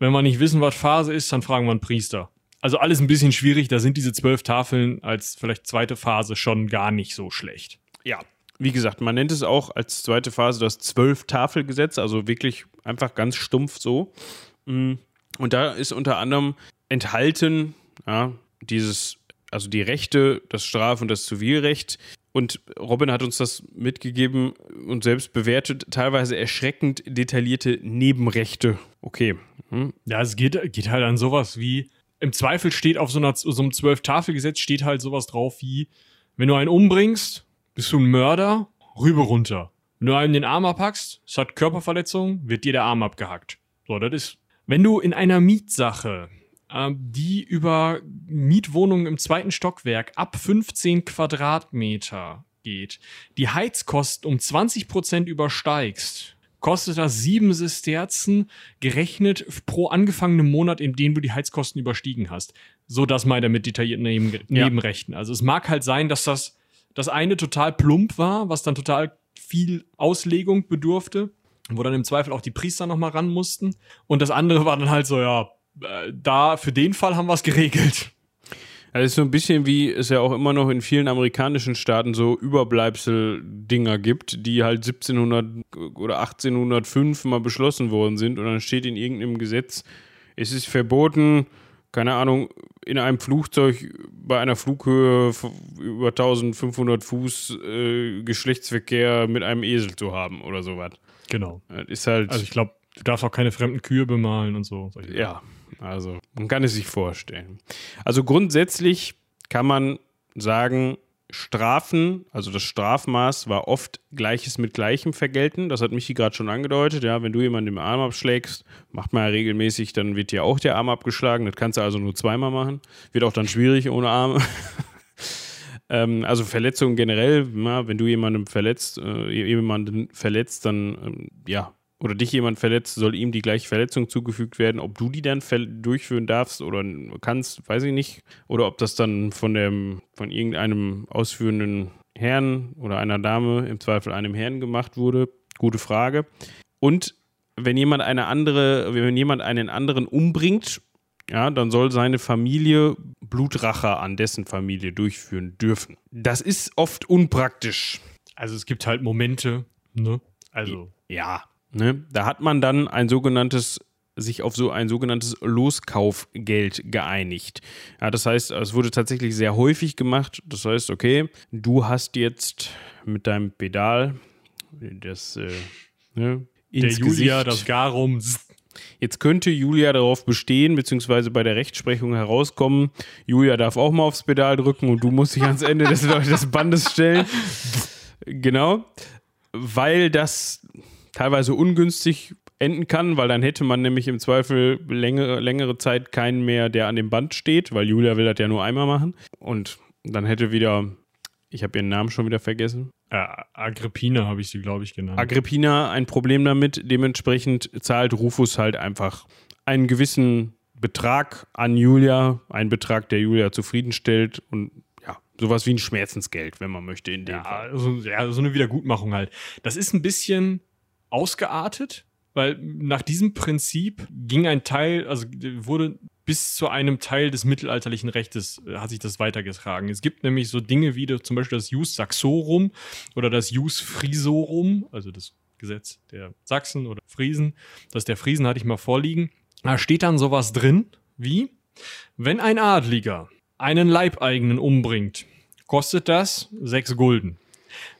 wenn wir nicht wissen, was Phase ist, dann fragen wir einen Priester. Also alles ein bisschen schwierig, da sind diese zwölf Tafeln als vielleicht zweite Phase schon gar nicht so schlecht. Ja. Wie gesagt, man nennt es auch als zweite Phase das Zwölf-Tafel-Gesetz, also wirklich einfach ganz stumpf so. Mm. Und da ist unter anderem enthalten, ja, dieses, also die Rechte, das Straf- und das Zivilrecht. Und Robin hat uns das mitgegeben und selbst bewertet, teilweise erschreckend detaillierte Nebenrechte. Okay. Hm. Ja, es geht, geht halt an sowas wie, im Zweifel steht auf so, einer, so einem Zwölf-Tafel-Gesetz steht halt sowas drauf wie, wenn du einen umbringst, bist du ein Mörder, rüber runter. Wenn du einem den Arm abhackst, es hat Körperverletzung, wird dir der Arm abgehackt. So, das ist, wenn du in einer Mietsache, ähm, die über Mietwohnungen im zweiten Stockwerk ab 15 Quadratmeter geht, die Heizkosten um 20% übersteigst, kostet das sieben Sesterzen gerechnet pro angefangenen Monat, in dem du die Heizkosten überstiegen hast. So das meint er mit detaillierten Neben Ja. Nebenrechten. Also es mag halt sein, dass das, das eine total plump war, was dann total viel Auslegung bedurfte, wo dann im Zweifel auch die Priester nochmal ran mussten. Und das andere war dann halt so, ja, äh, da für den Fall haben wir es geregelt. Das ist so ein bisschen wie es ja auch immer noch in vielen amerikanischen Staaten so Überbleibsel-Dinger gibt, die halt 1700 oder 1805 mal beschlossen worden sind und dann steht in irgendeinem Gesetz, es ist verboten, keine Ahnung, in einem Flugzeug bei einer Flughöhe über 1500 Fuß äh, Geschlechtsverkehr mit einem Esel zu haben oder sowas. Genau. Das ist halt, Also ich glaube, du darfst auch keine fremden Kühe bemalen und so. Ja, also man kann es sich vorstellen. Also grundsätzlich kann man sagen, Strafen, also das Strafmaß war oft Gleiches mit Gleichem vergelten. Das hat Michi gerade schon angedeutet. Ja, wenn du jemanden im Arm abschlägst, macht man ja regelmäßig, dann wird dir auch der Arm abgeschlagen. Das kannst du also nur zweimal machen. Wird auch dann schwierig ohne Arme. [LAUGHS] ähm, also Verletzungen generell, wenn du jemanden verletzt, äh, jemanden verletzt, dann ähm, ja, oder dich jemand verletzt, soll ihm die gleiche Verletzung zugefügt werden. Ob du die dann durchführen darfst oder kannst, weiß ich nicht. Oder ob das dann von dem, von irgendeinem ausführenden Herrn oder einer Dame, im Zweifel einem Herrn gemacht wurde. Gute Frage. Und wenn jemand eine andere, wenn jemand einen anderen umbringt, ja, dann soll seine Familie Blutrache an dessen Familie durchführen dürfen. Das ist oft unpraktisch. Also es gibt halt Momente, ne? Also. Ja, Ne? Da hat man dann ein sogenanntes sich auf so ein sogenanntes Loskaufgeld geeinigt. Ja, das heißt, es wurde tatsächlich sehr häufig gemacht. Das heißt, okay, du hast jetzt mit deinem Pedal das äh, ne, ins Der Julia, Gesicht. das Garum. Jetzt könnte Julia darauf bestehen, beziehungsweise bei der Rechtsprechung herauskommen, Julia darf auch mal aufs Pedal drücken und du musst dich ans Ende des, [LAUGHS] des Bandes stellen. Genau. Weil das teilweise ungünstig enden kann, weil dann hätte man nämlich im Zweifel längere, längere Zeit keinen mehr, der an dem Band steht, weil Julia will das ja nur einmal machen. Und dann hätte wieder, ich habe ihren Namen schon wieder vergessen. Äh, Agrippina habe ich sie, glaube ich, genannt. Agrippina ein Problem damit. Dementsprechend zahlt Rufus halt einfach einen gewissen Betrag an Julia, einen Betrag, der Julia zufriedenstellt und ja, sowas wie ein Schmerzensgeld, wenn man möchte in dem ja, Fall. Also, ja, so eine Wiedergutmachung halt. Das ist ein bisschen ausgeartet, weil nach diesem Prinzip ging ein Teil, also wurde bis zu einem Teil des mittelalterlichen Rechtes äh, hat sich das weitergetragen. Es gibt nämlich so Dinge wie zum Beispiel das Jus Saxorum oder das Jus Frisorum, also das Gesetz der Sachsen oder Friesen. Das der Friesen hatte ich mal vorliegen. Da steht dann sowas drin wie, wenn ein Adliger einen Leibeigenen umbringt, kostet das sechs Gulden.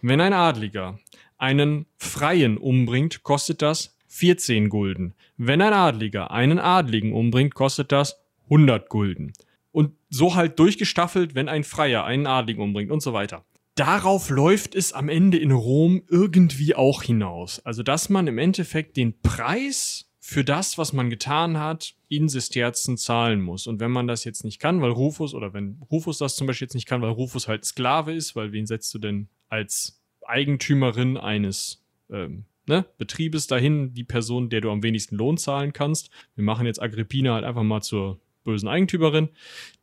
Wenn ein Adliger einen Freien umbringt, kostet das 14 Gulden. Wenn ein Adliger einen Adligen umbringt, kostet das 100 Gulden. Und so halt durchgestaffelt, wenn ein Freier einen Adligen umbringt und so weiter. Darauf läuft es am Ende in Rom irgendwie auch hinaus. Also, dass man im Endeffekt den Preis für das, was man getan hat, in Sesterzen zahlen muss. Und wenn man das jetzt nicht kann, weil Rufus, oder wenn Rufus das zum Beispiel jetzt nicht kann, weil Rufus halt Sklave ist, weil wen setzt du denn als Eigentümerin eines ähm, ne, Betriebes dahin, die Person, der du am wenigsten Lohn zahlen kannst. Wir machen jetzt Agrippina halt einfach mal zur bösen Eigentümerin,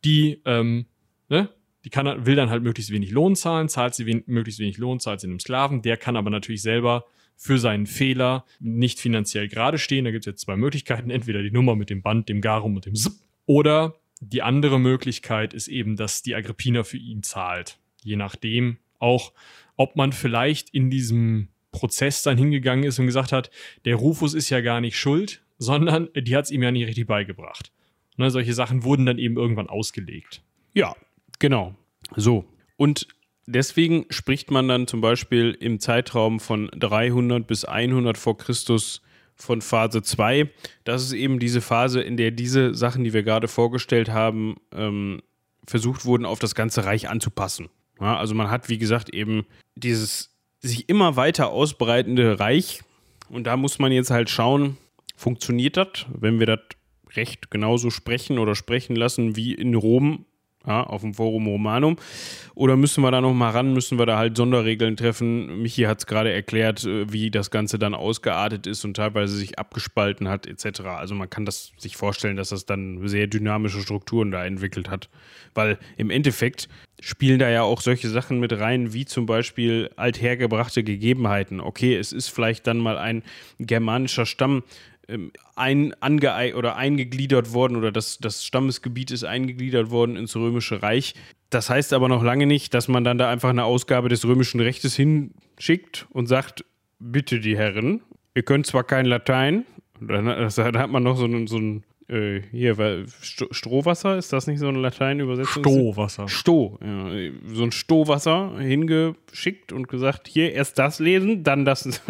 die, ähm, ne, die kann, will dann halt möglichst wenig Lohn zahlen, zahlt sie wen, möglichst wenig Lohn, zahlt sie einem Sklaven, der kann aber natürlich selber für seinen Fehler nicht finanziell gerade stehen. Da gibt es jetzt zwei Möglichkeiten, entweder die Nummer mit dem Band, dem Garum und dem Zip, oder die andere Möglichkeit ist eben, dass die Agrippina für ihn zahlt. Je nachdem auch, ob man vielleicht in diesem Prozess dann hingegangen ist und gesagt hat, der Rufus ist ja gar nicht schuld, sondern die hat es ihm ja nicht richtig beigebracht. Ne, solche Sachen wurden dann eben irgendwann ausgelegt. Ja, genau. So. Und deswegen spricht man dann zum Beispiel im Zeitraum von 300 bis 100 vor Christus von Phase 2. Das ist eben diese Phase, in der diese Sachen, die wir gerade vorgestellt haben, ähm, versucht wurden, auf das ganze Reich anzupassen. Ja, also man hat, wie gesagt, eben dieses sich immer weiter ausbreitende Reich. Und da muss man jetzt halt schauen, funktioniert das, wenn wir das Recht genauso sprechen oder sprechen lassen wie in Rom ja, auf dem Forum Romanum. Oder müssen wir da noch mal ran, müssen wir da halt Sonderregeln treffen? Michi hat es gerade erklärt, äh, wie das Ganze dann ausgeartet ist und teilweise sich abgespalten hat, etc. Also man kann das sich vorstellen, dass das dann sehr dynamische Strukturen da entwickelt hat. Weil im Endeffekt spielen da ja auch solche Sachen mit rein, wie zum Beispiel althergebrachte Gegebenheiten. Okay, es ist vielleicht dann mal ein germanischer Stamm, ein, ange oder eingegliedert worden oder das, das Stammesgebiet ist eingegliedert worden ins Römische Reich. Das heißt aber noch lange nicht, dass man dann da einfach eine Ausgabe des römischen Rechtes hinschickt und sagt, bitte die Herren, ihr könnt zwar kein Latein, dann hat [LAUGHS] man noch so einen, so einen äh, hier, weil Strohwasser, ist das nicht so eine Lateinübersetzung? Stohwasser. Stoh, ja, so ein Stohwasser hingeschickt und gesagt, hier erst das lesen, dann das,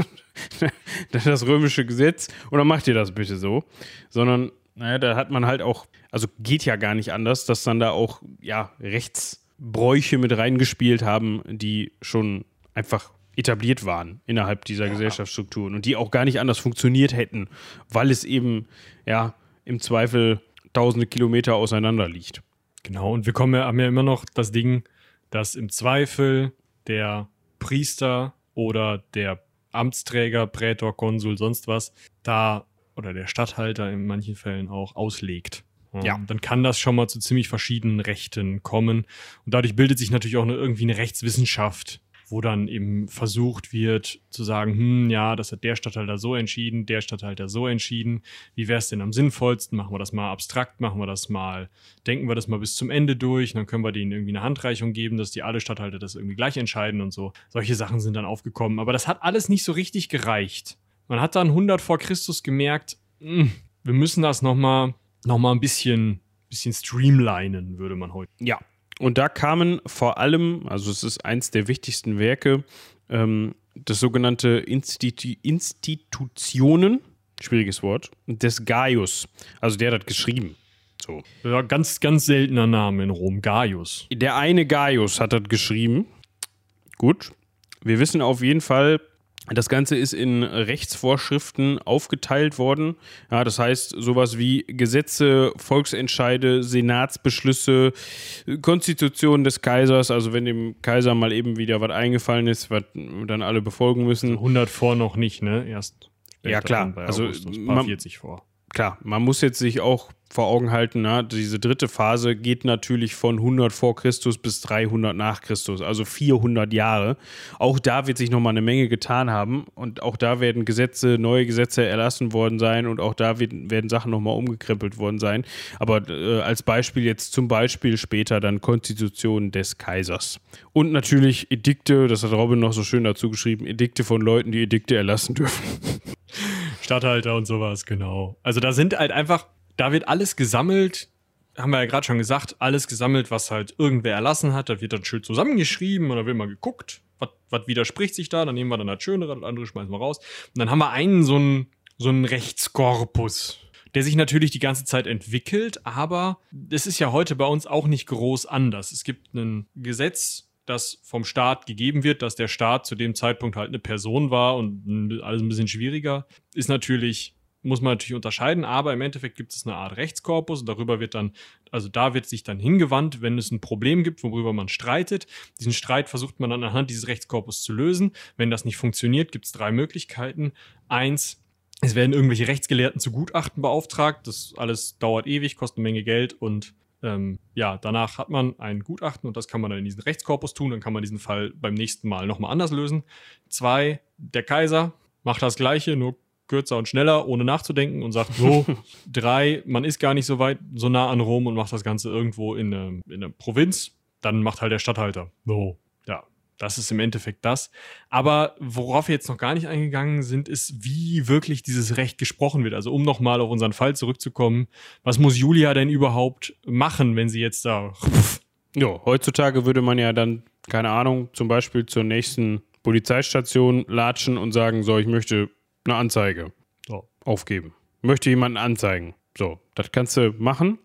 [LAUGHS] das römische Gesetz und dann macht ihr das bitte so. Sondern, naja, da hat man halt auch, also geht ja gar nicht anders, dass dann da auch, ja, Rechts Bräuche mit reingespielt haben, die schon einfach etabliert waren innerhalb dieser ja. Gesellschaftsstrukturen und die auch gar nicht anders funktioniert hätten, weil es eben ja im Zweifel tausende Kilometer auseinander liegt. Genau, und wir kommen ja, haben ja immer noch das Ding, dass im Zweifel der Priester oder der Amtsträger, Prätor, Konsul, sonst was, da oder der Statthalter in manchen Fällen auch auslegt. Ja. Dann kann das schon mal zu ziemlich verschiedenen Rechten kommen. Und dadurch bildet sich natürlich auch eine, irgendwie eine Rechtswissenschaft wo dann eben versucht wird zu sagen, hm, ja, das hat der Stadthalter so entschieden, der Stadthalter so entschieden. Wie wäre es denn am sinnvollsten? Machen wir das mal abstrakt, machen wir das mal, denken wir das mal bis zum Ende durch, dann können wir denen irgendwie eine Handreichung geben, dass die alle Stadthalter das irgendwie gleich entscheiden und so. Solche Sachen sind dann aufgekommen. Aber das hat alles nicht so richtig gereicht. Man hat dann 100 vor Christus gemerkt, mh, hm, wir müssen das nochmal noch mal ein bisschen, bisschen streamlinen, würde man heute. Ja, und da kamen vor allem, also es ist eins der wichtigsten Werke, ähm, das sogenannte Institu Institutionen, schwieriges Wort, des Gaius. Also der hat das geschrieben. So. Ja, ganz, ganz seltener Name in Rom, Gaius. Der eine Gaius hat das geschrieben. Gut. Wir wissen auf jeden Fall, das Ganze ist in Rechtsvorschriften aufgeteilt worden. Ja, das heißt, sowas wie Gesetze, Volksentscheide, Senatsbeschlüsse, Konstitution des Kaisers, also wenn dem Kaiser mal eben wieder was eingefallen ist, was dann alle befolgen müssen. 100 also vor noch nicht, ne? Erst. Ja, klar. also, man, 40 vor. Klar, man muss jetzt sich auch vor Augen halten, na, diese dritte Phase geht natürlich von 100 vor Christus bis 300 nach Christus, also 400 Jahre. Auch da wird sich nochmal eine Menge getan haben und auch da werden Gesetze, neue Gesetze erlassen worden sein und auch da wird, werden Sachen nochmal umgekrempelt worden sein. Aber äh, als Beispiel jetzt zum Beispiel später dann Konstitution des Kaisers. Und natürlich Edikte, das hat Robin noch so schön dazu geschrieben, Edikte von Leuten, die Edikte erlassen dürfen. [LAUGHS] Stadthalter und sowas, genau. Also da sind halt einfach da wird alles gesammelt, haben wir ja gerade schon gesagt, alles gesammelt, was halt irgendwer erlassen hat. Da wird dann schön zusammengeschrieben und dann wird mal geguckt, was widerspricht sich da. Dann nehmen wir dann das Schönere, das andere schmeißen wir raus. Und dann haben wir einen so einen, so einen Rechtskorpus, der sich natürlich die ganze Zeit entwickelt, aber es ist ja heute bei uns auch nicht groß anders. Es gibt ein Gesetz, das vom Staat gegeben wird, dass der Staat zu dem Zeitpunkt halt eine Person war und alles ein bisschen schwieriger, ist natürlich muss man natürlich unterscheiden, aber im Endeffekt gibt es eine Art Rechtskorpus und darüber wird dann, also da wird sich dann hingewandt, wenn es ein Problem gibt, worüber man streitet. Diesen Streit versucht man dann anhand dieses Rechtskorpus zu lösen. Wenn das nicht funktioniert, gibt es drei Möglichkeiten. Eins, es werden irgendwelche Rechtsgelehrten zu Gutachten beauftragt. Das alles dauert ewig, kostet eine Menge Geld und ähm, ja, danach hat man ein Gutachten und das kann man dann in diesen Rechtskorpus tun. Dann kann man diesen Fall beim nächsten Mal nochmal anders lösen. Zwei, der Kaiser macht das Gleiche, nur kürzer und schneller, ohne nachzudenken und sagt so, [LAUGHS] drei, man ist gar nicht so weit, so nah an Rom und macht das Ganze irgendwo in eine, in eine Provinz, dann macht halt der Stadthalter. So, ja, das ist im Endeffekt das. Aber worauf wir jetzt noch gar nicht eingegangen sind, ist, wie wirklich dieses Recht gesprochen wird. Also um nochmal auf unseren Fall zurückzukommen, was muss Julia denn überhaupt machen, wenn sie jetzt da... Ja, heutzutage würde man ja dann, keine Ahnung, zum Beispiel zur nächsten Polizeistation latschen und sagen, so, ich möchte eine Anzeige so. aufgeben. Möchte jemanden anzeigen. So, das kannst du machen.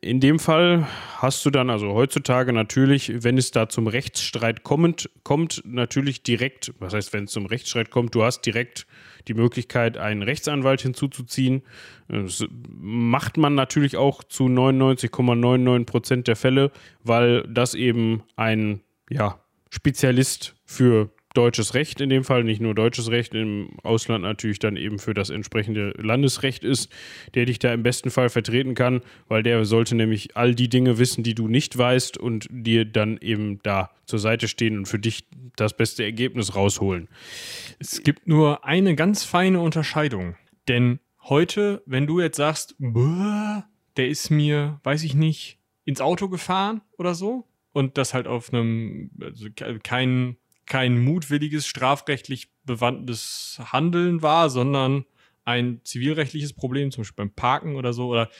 In dem Fall hast du dann also heutzutage natürlich, wenn es da zum Rechtsstreit kommt, kommt natürlich direkt, was heißt, wenn es zum Rechtsstreit kommt, du hast direkt die Möglichkeit, einen Rechtsanwalt hinzuzuziehen. Das macht man natürlich auch zu 99,99 Prozent der Fälle, weil das eben ein ja, Spezialist für deutsches Recht in dem Fall, nicht nur deutsches Recht, im Ausland natürlich dann eben für das entsprechende Landesrecht ist, der dich da im besten Fall vertreten kann, weil der sollte nämlich all die Dinge wissen, die du nicht weißt und dir dann eben da zur Seite stehen und für dich das beste Ergebnis rausholen. Es gibt nur eine ganz feine Unterscheidung, denn heute, wenn du jetzt sagst, der ist mir, weiß ich nicht, ins Auto gefahren oder so, und das halt auf einem, also kein kein mutwilliges, strafrechtlich bewandtes Handeln war, sondern ein zivilrechtliches Problem, zum Beispiel beim Parken oder so, oder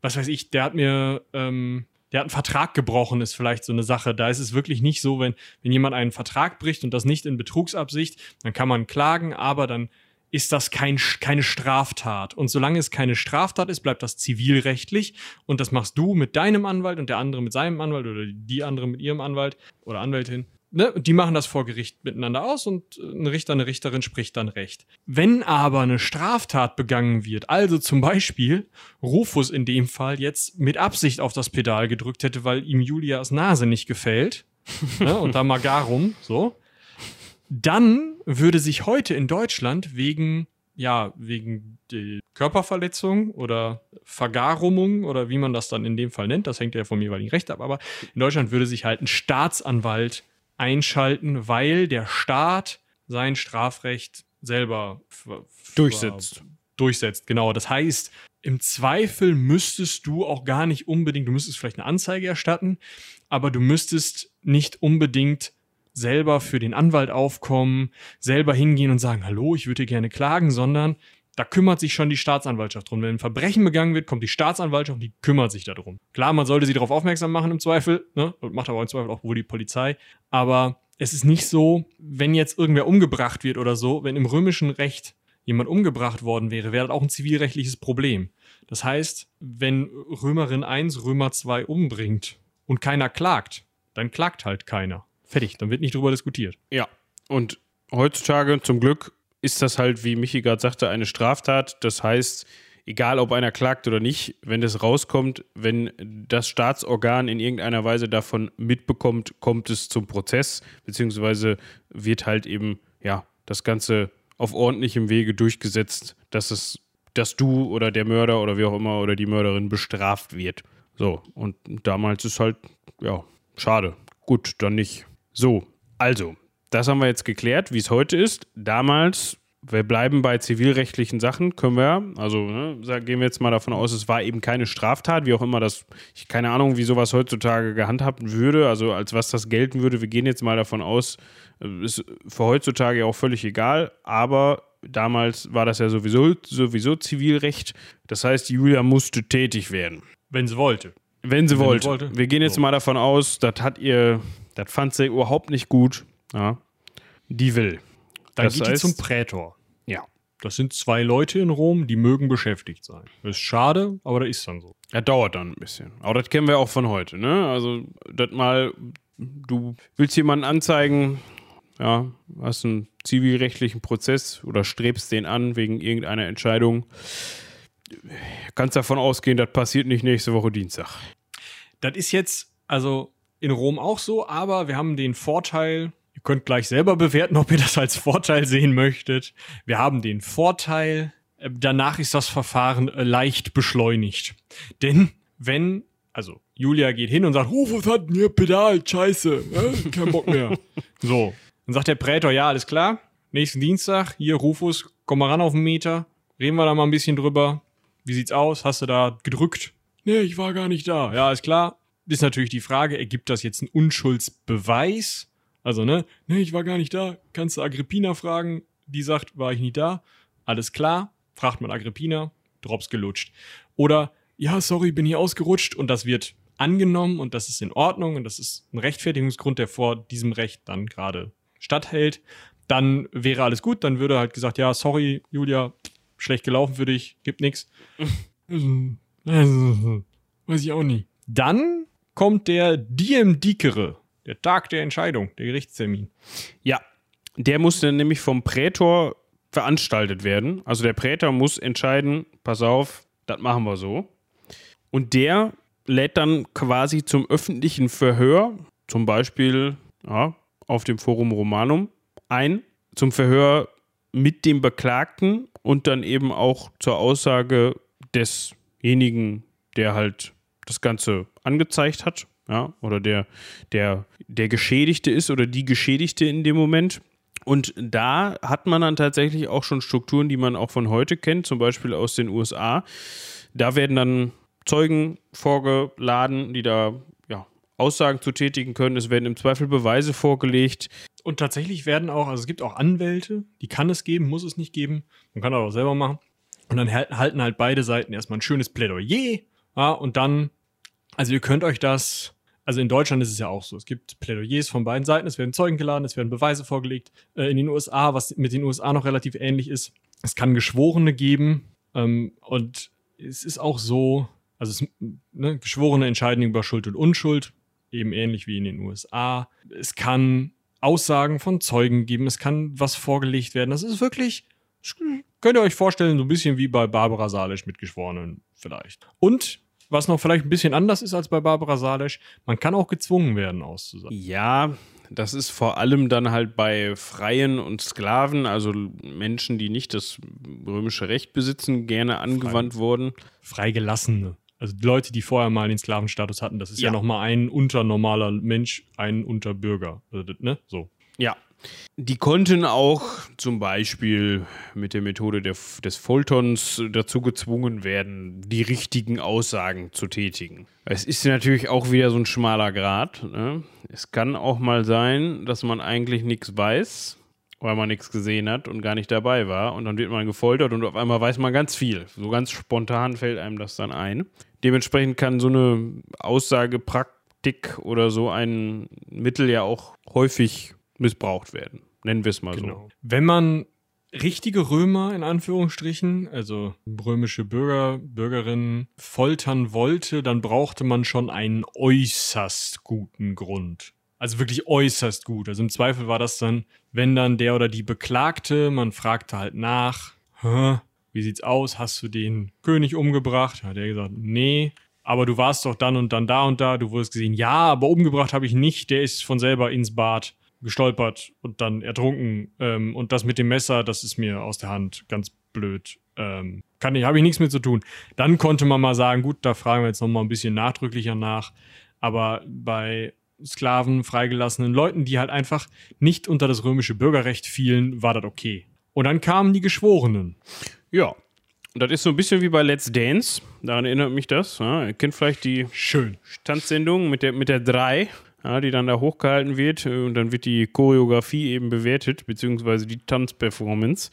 was weiß ich, der hat mir, ähm, der hat einen Vertrag gebrochen, ist vielleicht so eine Sache. Da ist es wirklich nicht so, wenn, wenn jemand einen Vertrag bricht und das nicht in Betrugsabsicht, dann kann man klagen, aber dann ist das kein, keine Straftat. Und solange es keine Straftat ist, bleibt das zivilrechtlich. Und das machst du mit deinem Anwalt und der andere mit seinem Anwalt oder die andere mit ihrem Anwalt oder Anwältin. Ne? Die machen das vor Gericht miteinander aus und ein Richter, eine Richterin spricht dann Recht. Wenn aber eine Straftat begangen wird, also zum Beispiel Rufus in dem Fall jetzt mit Absicht auf das Pedal gedrückt hätte, weil ihm Julias Nase nicht gefällt, [LAUGHS] ne? und da mal garum, so, dann würde sich heute in Deutschland wegen, ja, wegen Körperverletzung oder Vergarumung oder wie man das dann in dem Fall nennt, das hängt ja vom jeweiligen Recht ab, aber in Deutschland würde sich halt ein Staatsanwalt einschalten, weil der Staat sein Strafrecht selber durchsetzt. Durchsetzt, genau. Das heißt, im Zweifel müsstest du auch gar nicht unbedingt, du müsstest vielleicht eine Anzeige erstatten, aber du müsstest nicht unbedingt selber für den Anwalt aufkommen, selber hingehen und sagen, hallo, ich würde gerne klagen, sondern da kümmert sich schon die Staatsanwaltschaft drum. Wenn ein Verbrechen begangen wird, kommt die Staatsanwaltschaft und die kümmert sich darum. Klar, man sollte sie darauf aufmerksam machen im Zweifel, ne? macht aber im Zweifel auch wohl die Polizei. Aber es ist nicht so, wenn jetzt irgendwer umgebracht wird oder so, wenn im römischen Recht jemand umgebracht worden wäre, wäre das auch ein zivilrechtliches Problem. Das heißt, wenn Römerin 1 Römer 2 umbringt und keiner klagt, dann klagt halt keiner. Fertig, dann wird nicht drüber diskutiert. Ja, und heutzutage zum Glück ist das halt, wie Michi gerade sagte, eine Straftat. Das heißt, egal ob einer klagt oder nicht, wenn das rauskommt, wenn das Staatsorgan in irgendeiner Weise davon mitbekommt, kommt es zum Prozess, beziehungsweise wird halt eben, ja, das Ganze auf ordentlichem Wege durchgesetzt, dass es, dass du oder der Mörder oder wie auch immer oder die Mörderin bestraft wird. So, und damals ist halt, ja, schade. Gut, dann nicht. So, also, das haben wir jetzt geklärt, wie es heute ist. Damals, wir bleiben bei zivilrechtlichen Sachen, können wir, also ne, gehen wir jetzt mal davon aus, es war eben keine Straftat, wie auch immer das, ich keine Ahnung, wie sowas heutzutage gehandhabt würde, also als was das gelten würde. Wir gehen jetzt mal davon aus, äh, ist für heutzutage auch völlig egal, aber damals war das ja sowieso, sowieso Zivilrecht. Das heißt, Julia musste tätig werden. Wenn sie wollte. Wenn sie, Wenn wollte. wollte. Wir gehen jetzt so. mal davon aus, das hat ihr das fand sie überhaupt nicht gut. Ja. Die will. Dann das geht heißt, die zum Prätor. Ja. Das sind zwei Leute in Rom, die mögen beschäftigt sein. Das ist schade, aber das ist dann so. Ja, dauert dann ein bisschen. Aber das kennen wir auch von heute, ne? Also, das mal, du willst jemanden anzeigen, ja, hast einen zivilrechtlichen Prozess oder strebst den an wegen irgendeiner Entscheidung. Kannst davon ausgehen, das passiert nicht nächste Woche Dienstag. Das ist jetzt, also in Rom auch so, aber wir haben den Vorteil, ihr könnt gleich selber bewerten, ob ihr das als Vorteil sehen möchtet. Wir haben den Vorteil, äh, danach ist das Verfahren äh, leicht beschleunigt. Denn wenn, also Julia geht hin und sagt, Rufus hat mir Pedal, scheiße, äh, kein Bock mehr. [LAUGHS] so, dann sagt der Prätor, ja, alles klar, nächsten Dienstag, hier Rufus, komm mal ran auf den Meter, reden wir da mal ein bisschen drüber. Wie sieht's aus? Hast du da gedrückt? Nee, ich war gar nicht da. Ja, ist klar ist natürlich die Frage, ergibt das jetzt einen Unschuldsbeweis? Also, ne, ne, ich war gar nicht da. Kannst du Agrippina fragen? Die sagt, war ich nicht da. Alles klar. Fragt man Agrippina, Drops gelutscht. Oder, ja, sorry, bin hier ausgerutscht und das wird angenommen und das ist in Ordnung und das ist ein Rechtfertigungsgrund, der vor diesem Recht dann gerade statthält. Dann wäre alles gut, dann würde halt gesagt, ja, sorry, Julia, schlecht gelaufen für dich, gibt nichts. [LAUGHS] Weiß ich auch nie. Dann kommt der Diem Dicere, der Tag der Entscheidung, der Gerichtstermin. Ja, der muss dann nämlich vom Prätor veranstaltet werden. Also der Prätor muss entscheiden, pass auf, das machen wir so. Und der lädt dann quasi zum öffentlichen Verhör, zum Beispiel ja, auf dem Forum Romanum, ein, zum Verhör mit dem Beklagten und dann eben auch zur Aussage desjenigen, der halt das Ganze angezeigt hat, ja, oder der, der, der Geschädigte ist oder die Geschädigte in dem Moment. Und da hat man dann tatsächlich auch schon Strukturen, die man auch von heute kennt, zum Beispiel aus den USA. Da werden dann Zeugen vorgeladen, die da ja, Aussagen zu tätigen können. Es werden im Zweifel Beweise vorgelegt. Und tatsächlich werden auch, also es gibt auch Anwälte, die kann es geben, muss es nicht geben. Man kann das auch selber machen. Und dann halten halt beide Seiten erstmal ein schönes Plädoyer. Ja, und dann also ihr könnt euch das, also in Deutschland ist es ja auch so, es gibt Plädoyers von beiden Seiten, es werden Zeugen geladen, es werden Beweise vorgelegt. Äh, in den USA, was mit den USA noch relativ ähnlich ist, Es kann Geschworene geben. Ähm, und es ist auch so, also es, ne, Geschworene entscheiden über Schuld und Unschuld, eben ähnlich wie in den USA. Es kann Aussagen von Zeugen geben, es kann was vorgelegt werden. Das ist wirklich, könnt ihr euch vorstellen, so ein bisschen wie bei Barbara Salisch mit Geschworenen vielleicht. Und was noch vielleicht ein bisschen anders ist als bei Barbara Salisch, man kann auch gezwungen werden auszusagen. Ja, das ist vor allem dann halt bei Freien und Sklaven, also Menschen, die nicht das römische Recht besitzen, gerne angewandt Frei. worden. Freigelassene. Also die Leute, die vorher mal den Sklavenstatus hatten, das ist ja, ja nochmal ein unternormaler Mensch, ein Unterbürger. Also, ne? So. Ja. Die konnten auch zum Beispiel mit der Methode der, des Folterns dazu gezwungen werden, die richtigen Aussagen zu tätigen. Es ist natürlich auch wieder so ein schmaler Grad. Ne? Es kann auch mal sein, dass man eigentlich nichts weiß, weil man nichts gesehen hat und gar nicht dabei war. Und dann wird man gefoltert und auf einmal weiß man ganz viel. So ganz spontan fällt einem das dann ein. Dementsprechend kann so eine Aussagepraktik oder so ein Mittel ja auch häufig missbraucht werden. Nennen wir es mal genau. so. Wenn man richtige Römer in Anführungsstrichen, also römische Bürger, Bürgerinnen foltern wollte, dann brauchte man schon einen äußerst guten Grund. Also wirklich äußerst gut. Also im Zweifel war das dann, wenn dann der oder die Beklagte, man fragte halt nach, Hä, wie sieht's aus? Hast du den König umgebracht? Hat er gesagt, nee. Aber du warst doch dann und dann da und da. Du wurdest gesehen, ja, aber umgebracht habe ich nicht. Der ist von selber ins Bad gestolpert und dann ertrunken. Ähm, und das mit dem Messer, das ist mir aus der Hand ganz blöd. Ähm, kann ich, habe ich nichts mit zu tun. Dann konnte man mal sagen, gut, da fragen wir jetzt noch mal ein bisschen nachdrücklicher nach. Aber bei Sklaven, freigelassenen Leuten, die halt einfach nicht unter das römische Bürgerrecht fielen, war das okay. Und dann kamen die Geschworenen. Ja. Das ist so ein bisschen wie bei Let's Dance. Daran erinnert mich das. Ja, ihr kennt vielleicht die Schön. Tanzsendung mit der, mit der 3 ja, die dann da hochgehalten wird äh, und dann wird die Choreografie eben bewertet, beziehungsweise die Tanzperformance.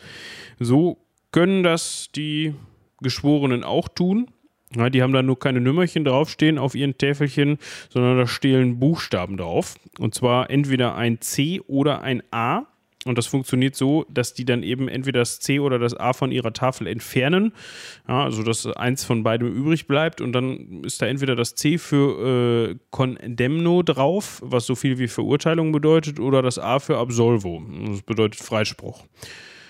So können das die Geschworenen auch tun. Ja, die haben da nur keine Nümmerchen draufstehen auf ihren Täfelchen, sondern da stehen Buchstaben drauf. Und zwar entweder ein C oder ein A. Und das funktioniert so, dass die dann eben entweder das C oder das A von ihrer Tafel entfernen, ja, also dass eins von beidem übrig bleibt und dann ist da entweder das C für äh, Condemno drauf, was so viel wie Verurteilung bedeutet, oder das A für Absolvo. Das bedeutet Freispruch.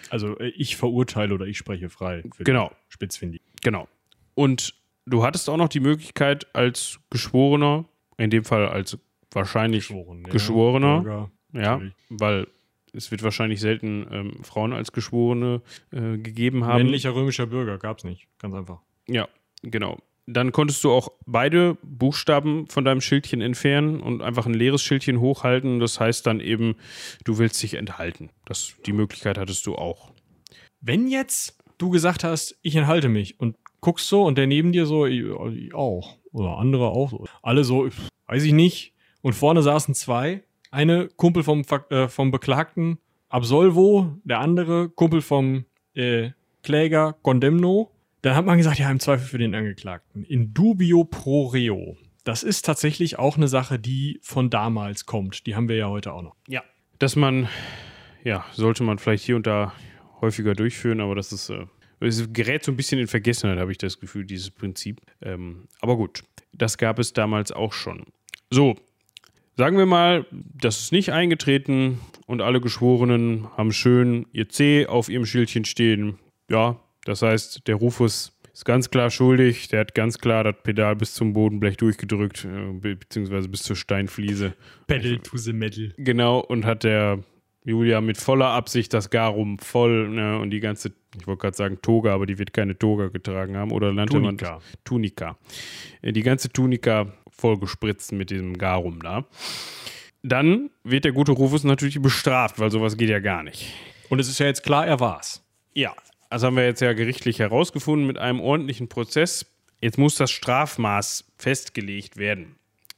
Also äh, ich verurteile oder ich spreche frei. genau. Spitzfindig. Genau. Und du hattest auch noch die Möglichkeit als Geschworener, in dem Fall als wahrscheinlich Geschworen, Geschworener, ja, ja weil es wird wahrscheinlich selten ähm, Frauen als Geschworene äh, gegeben haben. Männlicher römischer Bürger gab es nicht, ganz einfach. Ja, genau. Dann konntest du auch beide Buchstaben von deinem Schildchen entfernen und einfach ein leeres Schildchen hochhalten. Das heißt dann eben, du willst dich enthalten. Das, die Möglichkeit hattest du auch. Wenn jetzt du gesagt hast, ich enthalte mich und guckst so und der neben dir so, ich auch. Oder andere auch. Alle so, weiß ich nicht. Und vorne saßen zwei eine Kumpel vom, äh, vom Beklagten Absolvo, der andere Kumpel vom äh, Kläger Condemno. Dann hat man gesagt, ja, im Zweifel für den Angeklagten. In dubio pro reo. Das ist tatsächlich auch eine Sache, die von damals kommt. Die haben wir ja heute auch noch. Ja. Dass man, ja, sollte man vielleicht hier und da häufiger durchführen, aber das ist, äh, es gerät so ein bisschen in Vergessenheit, habe ich das Gefühl, dieses Prinzip. Ähm, aber gut, das gab es damals auch schon. So, Sagen wir mal, das ist nicht eingetreten und alle Geschworenen haben schön ihr C auf ihrem Schildchen stehen. Ja, das heißt, der Rufus ist ganz klar schuldig. Der hat ganz klar das Pedal bis zum Bodenblech durchgedrückt, äh, beziehungsweise bis zur Steinfliese. Pedal to the metal. Genau, und hat der Julia mit voller Absicht das Garum voll ne, und die ganze, ich wollte gerade sagen Toga, aber die wird keine Toga getragen haben oder nannte Tunika. man Tunika. Äh, die ganze Tunika vollgespritzt mit diesem Garum da. Dann wird der gute Rufus natürlich bestraft, weil sowas geht ja gar nicht. Und es ist ja jetzt klar, er war's. Ja, das haben wir jetzt ja gerichtlich herausgefunden mit einem ordentlichen Prozess. Jetzt muss das Strafmaß festgelegt werden.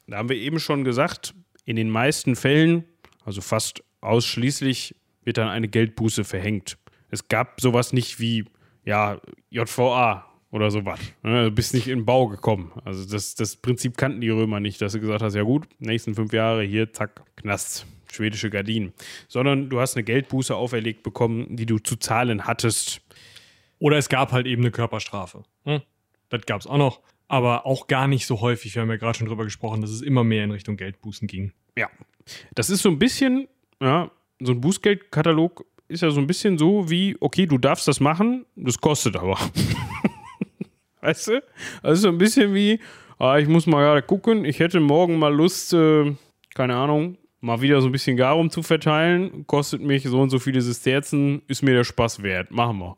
Da haben wir eben schon gesagt, in den meisten Fällen, also fast ausschließlich, wird dann eine Geldbuße verhängt. Es gab sowas nicht wie, ja, JVA, oder sowas. Ne, du bist nicht in den Bau gekommen. Also das, das Prinzip kannten die Römer nicht, dass du gesagt hast, ja gut, nächsten fünf Jahre hier, zack, Knast, schwedische Gardinen. Sondern du hast eine Geldbuße auferlegt bekommen, die du zu zahlen hattest. Oder es gab halt eben eine Körperstrafe. Hm? Das gab es auch noch, aber auch gar nicht so häufig. Wir haben ja gerade schon drüber gesprochen, dass es immer mehr in Richtung Geldbußen ging. Ja. Das ist so ein bisschen, ja, so ein Bußgeldkatalog ist ja so ein bisschen so wie, okay, du darfst das machen, das kostet aber. [LAUGHS] weißt du? Also so ein bisschen wie, ah, ich muss mal gerade gucken, ich hätte morgen mal Lust, äh, keine Ahnung, mal wieder so ein bisschen Garum zu verteilen, kostet mich so und so viele Sesterzen, ist mir der Spaß wert, machen wir.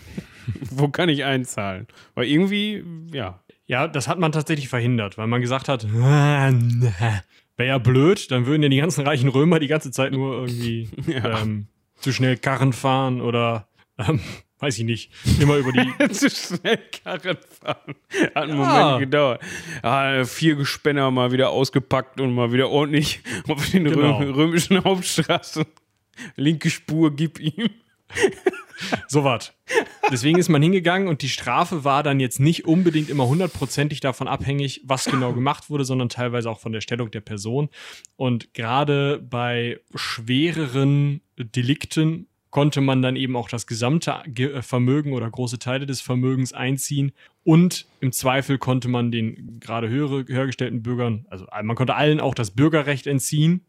[LAUGHS] Wo kann ich einzahlen? Weil irgendwie, ja. Ja, das hat man tatsächlich verhindert, weil man gesagt hat, [LAUGHS] wäre ja blöd, dann würden ja die ganzen reichen Römer die ganze Zeit nur irgendwie [LAUGHS] ja. ähm, zu schnell Karren fahren oder ähm, weiß ich nicht, immer über die. [LAUGHS] zu schnell Karren fahren. Hat einen ja. Moment gedauert. Ja, vier Gespänner mal wieder ausgepackt und mal wieder ordentlich [LAUGHS] auf den genau. römischen Hauptstraßen. Linke Spur, gib ihm. so was. Deswegen ist man hingegangen und die Strafe war dann jetzt nicht unbedingt immer hundertprozentig davon abhängig, was genau gemacht wurde, sondern teilweise auch von der Stellung der Person. Und gerade bei schwereren Delikten konnte man dann eben auch das gesamte äh, Vermögen oder große Teile des Vermögens einziehen und im Zweifel konnte man den gerade höhere, höher gestellten Bürgern, also man konnte allen auch das Bürgerrecht entziehen,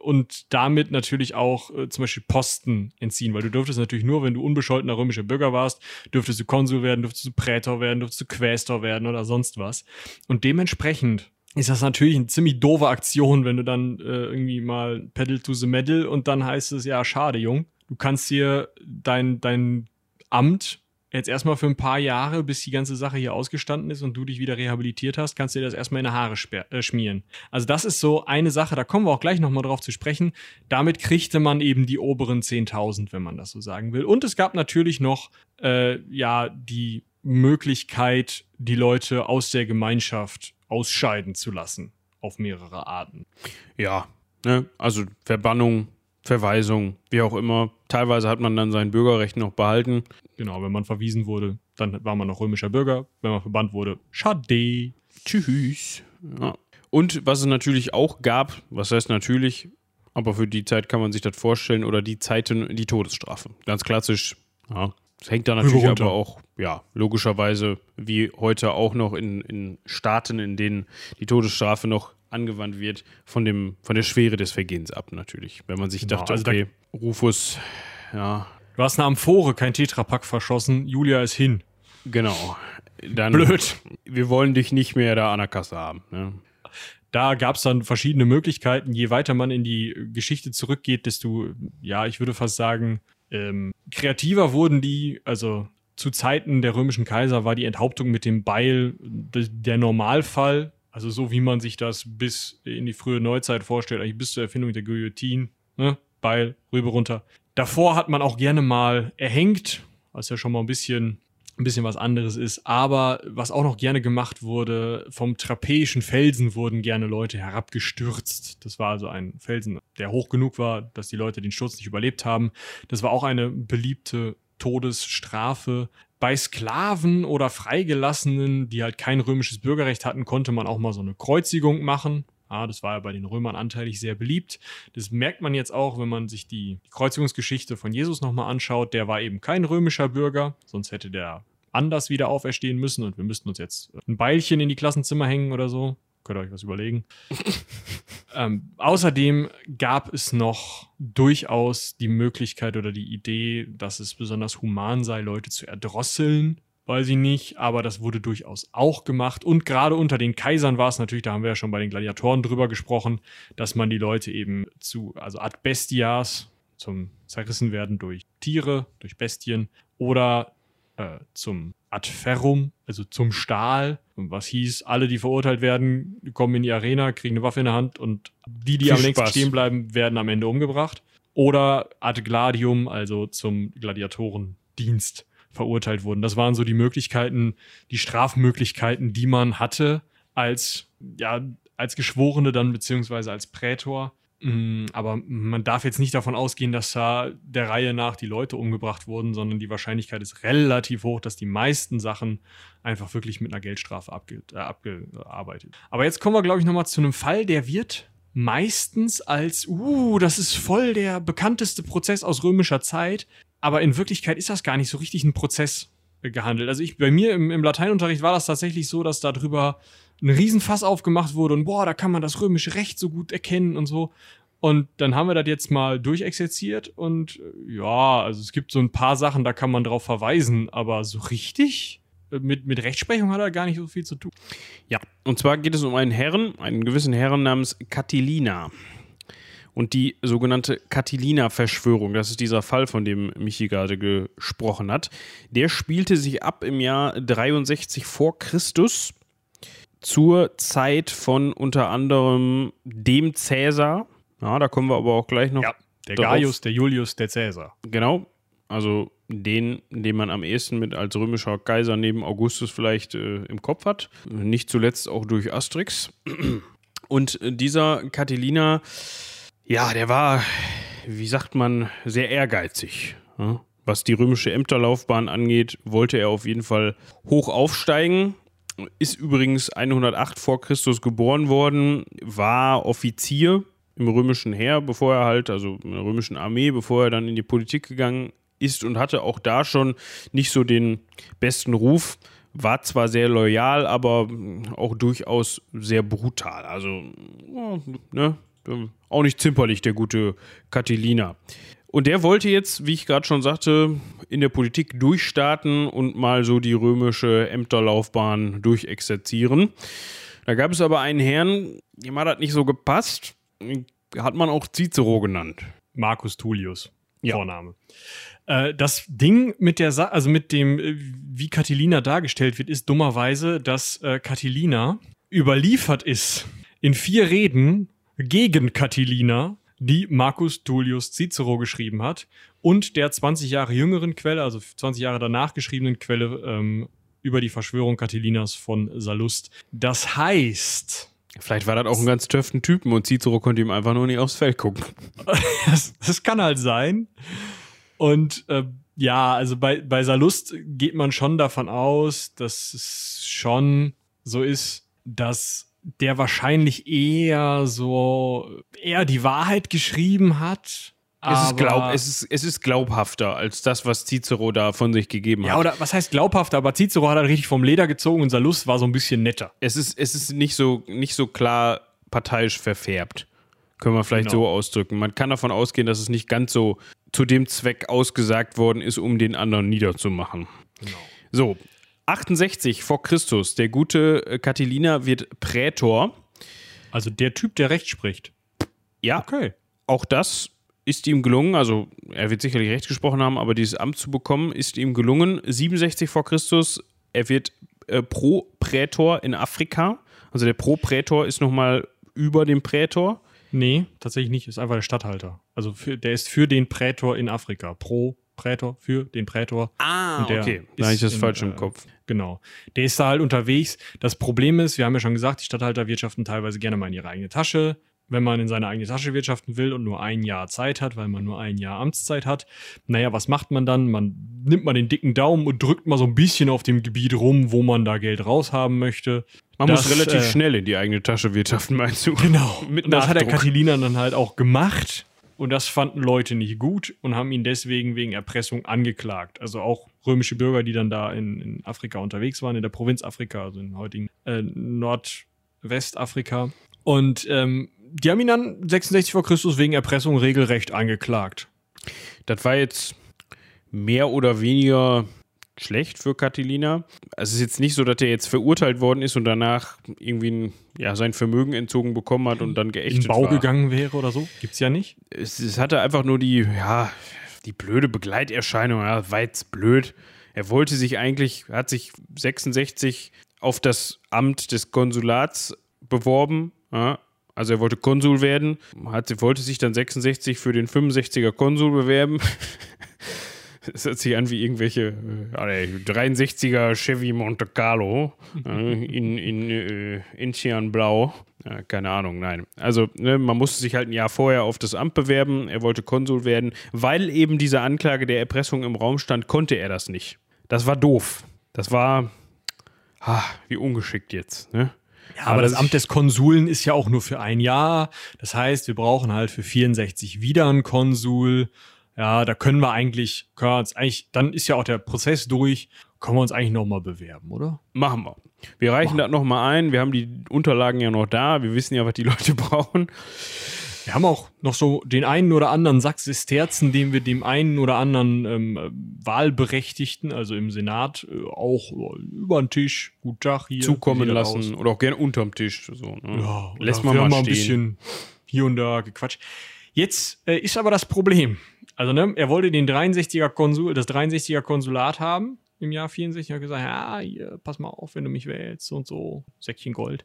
und damit natürlich auch äh, zum Beispiel Posten entziehen, weil du dürftest natürlich nur, wenn du unbescholtener römischer Bürger warst, dürftest du Konsul werden, dürftest du Prätor werden, dürftest du Quästor werden oder sonst was. Und dementsprechend ist das natürlich eine ziemlich doofe Aktion, wenn du dann äh, irgendwie mal Pedal to the Medal und dann heißt es, ja, schade, Jung, du kannst hier dein, dein Amt jetzt erstmal für ein paar Jahre, bis die ganze Sache hier ausgestanden ist und du dich wieder rehabilitiert hast, kannst du dir das erstmal in die Haare äh, schmieren. Also das ist so eine Sache, da kommen wir auch gleich nochmal drauf zu sprechen. Damit kriegte man eben die oberen 10.000, wenn man das so sagen will. Und es gab natürlich noch, äh, ja, die Möglichkeit, die Leute aus der Gemeinschaft ausscheiden zu lassen. Auf mehrere Arten. Ja, ne? also Verbannung, Verweisung, wie auch immer. Teilweise hat man dann sein Bürgerrecht noch behalten. Genau, wenn man verwiesen wurde, dann war man noch römischer Bürger. Wenn man verbannt wurde, schade. Tschüss. Ja. Und was es natürlich auch gab, was heißt natürlich, aber für die Zeit kann man sich das vorstellen, oder die Zeiten, die Todesstrafe. Ganz klassisch. Ja. Das hängt da natürlich aber auch, ja, logischerweise wie heute auch noch in, in Staaten, in denen die Todesstrafe noch angewandt wird, von, dem, von der Schwere des Vergehens ab, natürlich. Wenn man sich genau, dachte, also okay, Rufus, ja. Du hast eine Amphore, kein Tetrapack verschossen, Julia ist hin. Genau. Dann, Blöd. Wir wollen dich nicht mehr da an der Kasse haben. Ne? Da gab es dann verschiedene Möglichkeiten. Je weiter man in die Geschichte zurückgeht, desto, ja, ich würde fast sagen, ähm, kreativer wurden die. Also zu Zeiten der römischen Kaiser war die Enthauptung mit dem Beil der Normalfall. Also so wie man sich das bis in die frühe Neuzeit vorstellt, eigentlich bis zur Erfindung der Guillotine, ne? Beil, rüber runter. Davor hat man auch gerne mal erhängt, was ja schon mal ein bisschen, ein bisschen was anderes ist. Aber was auch noch gerne gemacht wurde, vom trapäischen Felsen wurden gerne Leute herabgestürzt. Das war also ein Felsen, der hoch genug war, dass die Leute den Sturz nicht überlebt haben. Das war auch eine beliebte Todesstrafe. Bei Sklaven oder Freigelassenen, die halt kein römisches Bürgerrecht hatten, konnte man auch mal so eine Kreuzigung machen. Ja, das war ja bei den Römern anteilig sehr beliebt. Das merkt man jetzt auch, wenn man sich die Kreuzigungsgeschichte von Jesus nochmal anschaut. Der war eben kein römischer Bürger, sonst hätte der anders wieder auferstehen müssen und wir müssten uns jetzt ein Beilchen in die Klassenzimmer hängen oder so. Könnt ihr euch was überlegen. [LAUGHS] ähm, außerdem gab es noch durchaus die Möglichkeit oder die Idee, dass es besonders human sei, Leute zu erdrosseln. Weiß ich nicht, aber das wurde durchaus auch gemacht. Und gerade unter den Kaisern war es natürlich, da haben wir ja schon bei den Gladiatoren drüber gesprochen, dass man die Leute eben zu, also ad bestias, zum zerrissen werden durch Tiere, durch Bestien oder äh, zum Adferrum, also zum Stahl, was hieß, alle, die verurteilt werden, kommen in die Arena, kriegen eine Waffe in der Hand und die, die Viel am längsten stehen bleiben, werden am Ende umgebracht. Oder ad gladium, also zum Gladiatorendienst verurteilt wurden. Das waren so die Möglichkeiten, die Strafmöglichkeiten, die man hatte als, ja, als Geschworene dann, beziehungsweise als Prätor. Mm, aber man darf jetzt nicht davon ausgehen, dass da der Reihe nach die Leute umgebracht wurden, sondern die Wahrscheinlichkeit ist relativ hoch, dass die meisten Sachen einfach wirklich mit einer Geldstrafe abge äh, abgearbeitet. Aber jetzt kommen wir, glaube ich, nochmal zu einem Fall, der wird meistens als, uh, das ist voll der bekannteste Prozess aus römischer Zeit, aber in Wirklichkeit ist das gar nicht so richtig ein Prozess äh, gehandelt. Also ich, bei mir im, im Lateinunterricht war das tatsächlich so, dass darüber ein Riesenfass aufgemacht wurde und boah, da kann man das römische Recht so gut erkennen und so. Und dann haben wir das jetzt mal durchexerziert und äh, ja, also es gibt so ein paar Sachen, da kann man drauf verweisen, aber so richtig äh, mit, mit Rechtsprechung hat er gar nicht so viel zu tun. Ja, und zwar geht es um einen Herren, einen gewissen Herren namens Catilina. Und die sogenannte Catilina-Verschwörung, das ist dieser Fall, von dem Michi gerade gesprochen hat, der spielte sich ab im Jahr 63 vor Christus zur Zeit von unter anderem dem Cäsar. Ja, da kommen wir aber auch gleich noch. Ja, der darauf. Gaius, der Julius, der Cäsar. Genau. Also den, den man am ehesten mit als römischer Kaiser neben Augustus vielleicht äh, im Kopf hat. Nicht zuletzt auch durch Asterix. [CLEARS THROAT] Und äh, dieser Catilina, ja, der war, wie sagt man, sehr ehrgeizig. Ja? Was die römische Ämterlaufbahn angeht, wollte er auf jeden Fall hoch aufsteigen. Ist übrigens 108 vor Christus geboren worden, war Offizier im römischen Heer, bevor er halt, also in der römischen Armee, bevor er dann in die Politik gegangen ist und hatte auch da schon nicht so den besten Ruf. War zwar sehr loyal, aber auch durchaus sehr brutal. Also, ne, auch nicht zimperlich, der gute Catilina. Und der wollte jetzt, wie ich gerade schon sagte, in der Politik durchstarten und mal so die römische Ämterlaufbahn durchexerzieren. Da gab es aber einen Herrn, dem hat das nicht so gepasst. Hat man auch Cicero genannt. Marcus Tullius, Ja. Vorname. Äh, das Ding mit der, Sa also mit dem, äh, wie Catilina dargestellt wird, ist dummerweise, dass äh, Catilina überliefert ist in vier Reden gegen Catilina, die Marcus Tullius Cicero geschrieben hat und der 20 Jahre jüngeren Quelle, also 20 Jahre danach geschriebenen Quelle ähm, über die Verschwörung Catilinas von Sallust. Das heißt, Vielleicht war das auch ein ganz töften Typen und Cicero konnte ihm einfach nur nicht aufs Feld gucken. [LAUGHS] das, das kann halt sein. Und äh, ja, also bei, bei Salust geht man schon davon aus, dass es schon so ist, dass der wahrscheinlich eher so eher die Wahrheit geschrieben hat. Es ist, glaub, es, ist, es ist glaubhafter als das, was Cicero da von sich gegeben ja, hat. oder was heißt glaubhaft, aber Cicero hat halt richtig vom Leder gezogen und Salust war so ein bisschen netter. Es ist, es ist nicht, so, nicht so klar parteiisch verfärbt. Können wir vielleicht Genau. so ausdrücken. Man kann davon ausgehen, dass es nicht ganz so zu dem Zweck ausgesagt worden ist, um den anderen niederzumachen. Genau. So, 68 vor Christus, der gute äh, Catilina wird Prätor. Also der Typ, der Recht spricht. Ja, Okay. auch das ist ihm gelungen, also er wird sicherlich recht gesprochen haben, aber dieses Amt zu bekommen, ist ihm gelungen. 67 vor Christus, er wird äh, Pro-Prätor in Afrika. Also der Pro-Prätor ist nochmal über dem Prätor. Nee, tatsächlich nicht. Ist einfach der Statthalter. Also für, der ist für den Prätor in Afrika. Pro Prätor, für den Prätor. Ah, okay. Da habe ich das falsch im äh, Kopf. Genau. Der ist da halt unterwegs. Das Problem ist, wir haben ja schon gesagt, die Statthalter wirtschaften teilweise gerne mal in ihre eigene Tasche. Wenn man in seine eigene Tasche wirtschaften will und nur ein Jahr Zeit hat, weil man nur ein Jahr Amtszeit hat, naja, was macht man dann? Man nimmt mal den dicken Daumen und drückt mal so ein bisschen auf dem Gebiet rum, wo man da Geld raushaben möchte. Man das, muss relativ äh, schnell in die eigene Tasche wirtschaften, meinst du? Genau. [LAUGHS] Mit und das hat der. Catilina dann halt auch gemacht. Und das fanden Leute nicht gut und haben ihn deswegen wegen Erpressung angeklagt. Also auch römische Bürger, die dann da in, in Afrika unterwegs waren, in der Provinz Afrika, also in heutigen äh, Nordwestafrika. Und ähm, die haben ihn dann 66 vor Christus wegen Erpressung regelrecht angeklagt. Das war jetzt mehr oder weniger schlecht für Catilina. Es ist jetzt nicht so, dass er jetzt verurteilt worden ist und danach irgendwie ein, ja, sein Vermögen entzogen bekommen hat und dann In geächtet den Bau war. gegangen wäre oder so. Gibt's ja nicht. Es, es hatte einfach nur die, ja, die blöde Begleiterscheinung. Ja, war jetzt blöd. Er wollte sich eigentlich, hat sich 66 auf das Amt des Konsulats beworben. Ja. Also er wollte Konsul werden, hat, wollte sich dann 66 für den 65er Konsul bewerben. [LAUGHS] [LAUGHS] Das hört sich an wie irgendwelche äh, alle 63er Chevy Monte Carlo äh, in, in, äh, in Cyanblau. Ja, keine Ahnung, nein. Also ne, man musste sich halt ein Jahr vorher auf das Amt bewerben. Er wollte Konsul werden. Weil eben diese Anklage der Erpressung im Raum stand, konnte er das nicht. Das war doof. Das war, ah, wie ungeschickt jetzt. Ne? Ja, aber das das- Amt des Konsuln ist ja auch nur für ein Jahr. Das heißt, wir brauchen halt für 64 wieder einen Konsul. Ja, da können wir eigentlich, können wir uns eigentlich, dann ist ja auch der Prozess durch, können wir uns eigentlich nochmal bewerben, oder? Machen wir. Wir reichen das nochmal ein. Wir haben die Unterlagen ja noch da. Wir wissen ja, was die [LAUGHS] Leute brauchen. Wir haben auch noch so den einen oder anderen Sack Sesterzen, den wir dem einen oder anderen ähm, Wahlberechtigten, also im Senat, äh, auch über den Tisch, gut Tag hier. zukommen lassen aus? oder auch gerne unterm Tisch. So, ne? Ja, Lässt man mal stehen. ein bisschen hier und da gequatscht. Jetzt äh, ist aber das Problem. Also, ne, er wollte den 63er Konsul, das 63er Konsulat haben im Jahr 64. Er hat gesagt, ja, hier, pass mal auf, wenn du mich wählst, und so, Säckchen Gold.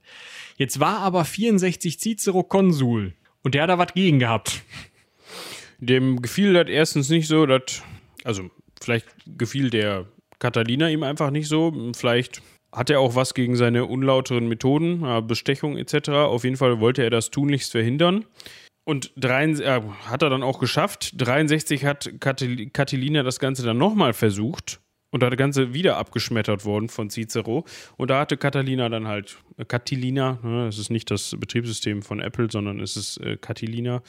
Jetzt war aber 64 Cicero Konsul und der hat da was gegen gehabt. Dem gefiel das erstens nicht so, dass, also vielleicht gefiel der Catalina ihm einfach nicht so. Vielleicht hat er auch was gegen seine unlauteren Methoden, äh, Bestechung etc. Auf jeden Fall wollte er das tunlichst verhindern. Und 63, äh, hat er dann auch geschafft. 63 hat Catil- Catilina das Ganze dann nochmal versucht. Und das Ganze wieder abgeschmettert worden von Cicero. Und da hatte Catalina dann halt, äh, Catilina, ne, es ist nicht das Betriebssystem von Apple, sondern es ist äh, Catilina.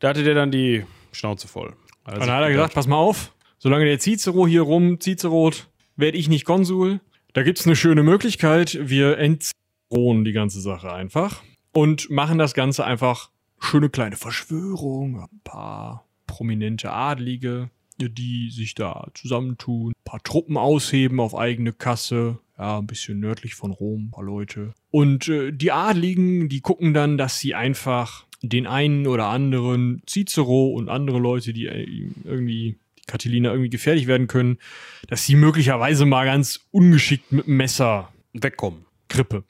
Da hatte der dann die Schnauze voll. Also Und dann hat er gesagt, pass mal auf, solange der Cicero hier rum Cicerot, werde ich nicht Konsul. Da gibt's eine schöne Möglichkeit. Wir entzronen die ganze Sache einfach und machen das Ganze einfach schöne kleine Verschwörung. Ein paar prominente Adlige, die sich da zusammentun. Ein paar Truppen ausheben auf eigene Kasse. Ja, ein bisschen nördlich von Rom, ein paar Leute. Und äh, die Adligen, die gucken dann, dass sie einfach den einen oder anderen Cicero und andere Leute, die äh, irgendwie die Catilina irgendwie gefährlich werden können, dass sie möglicherweise mal ganz ungeschickt mit dem Messer wegkommen. Krippe.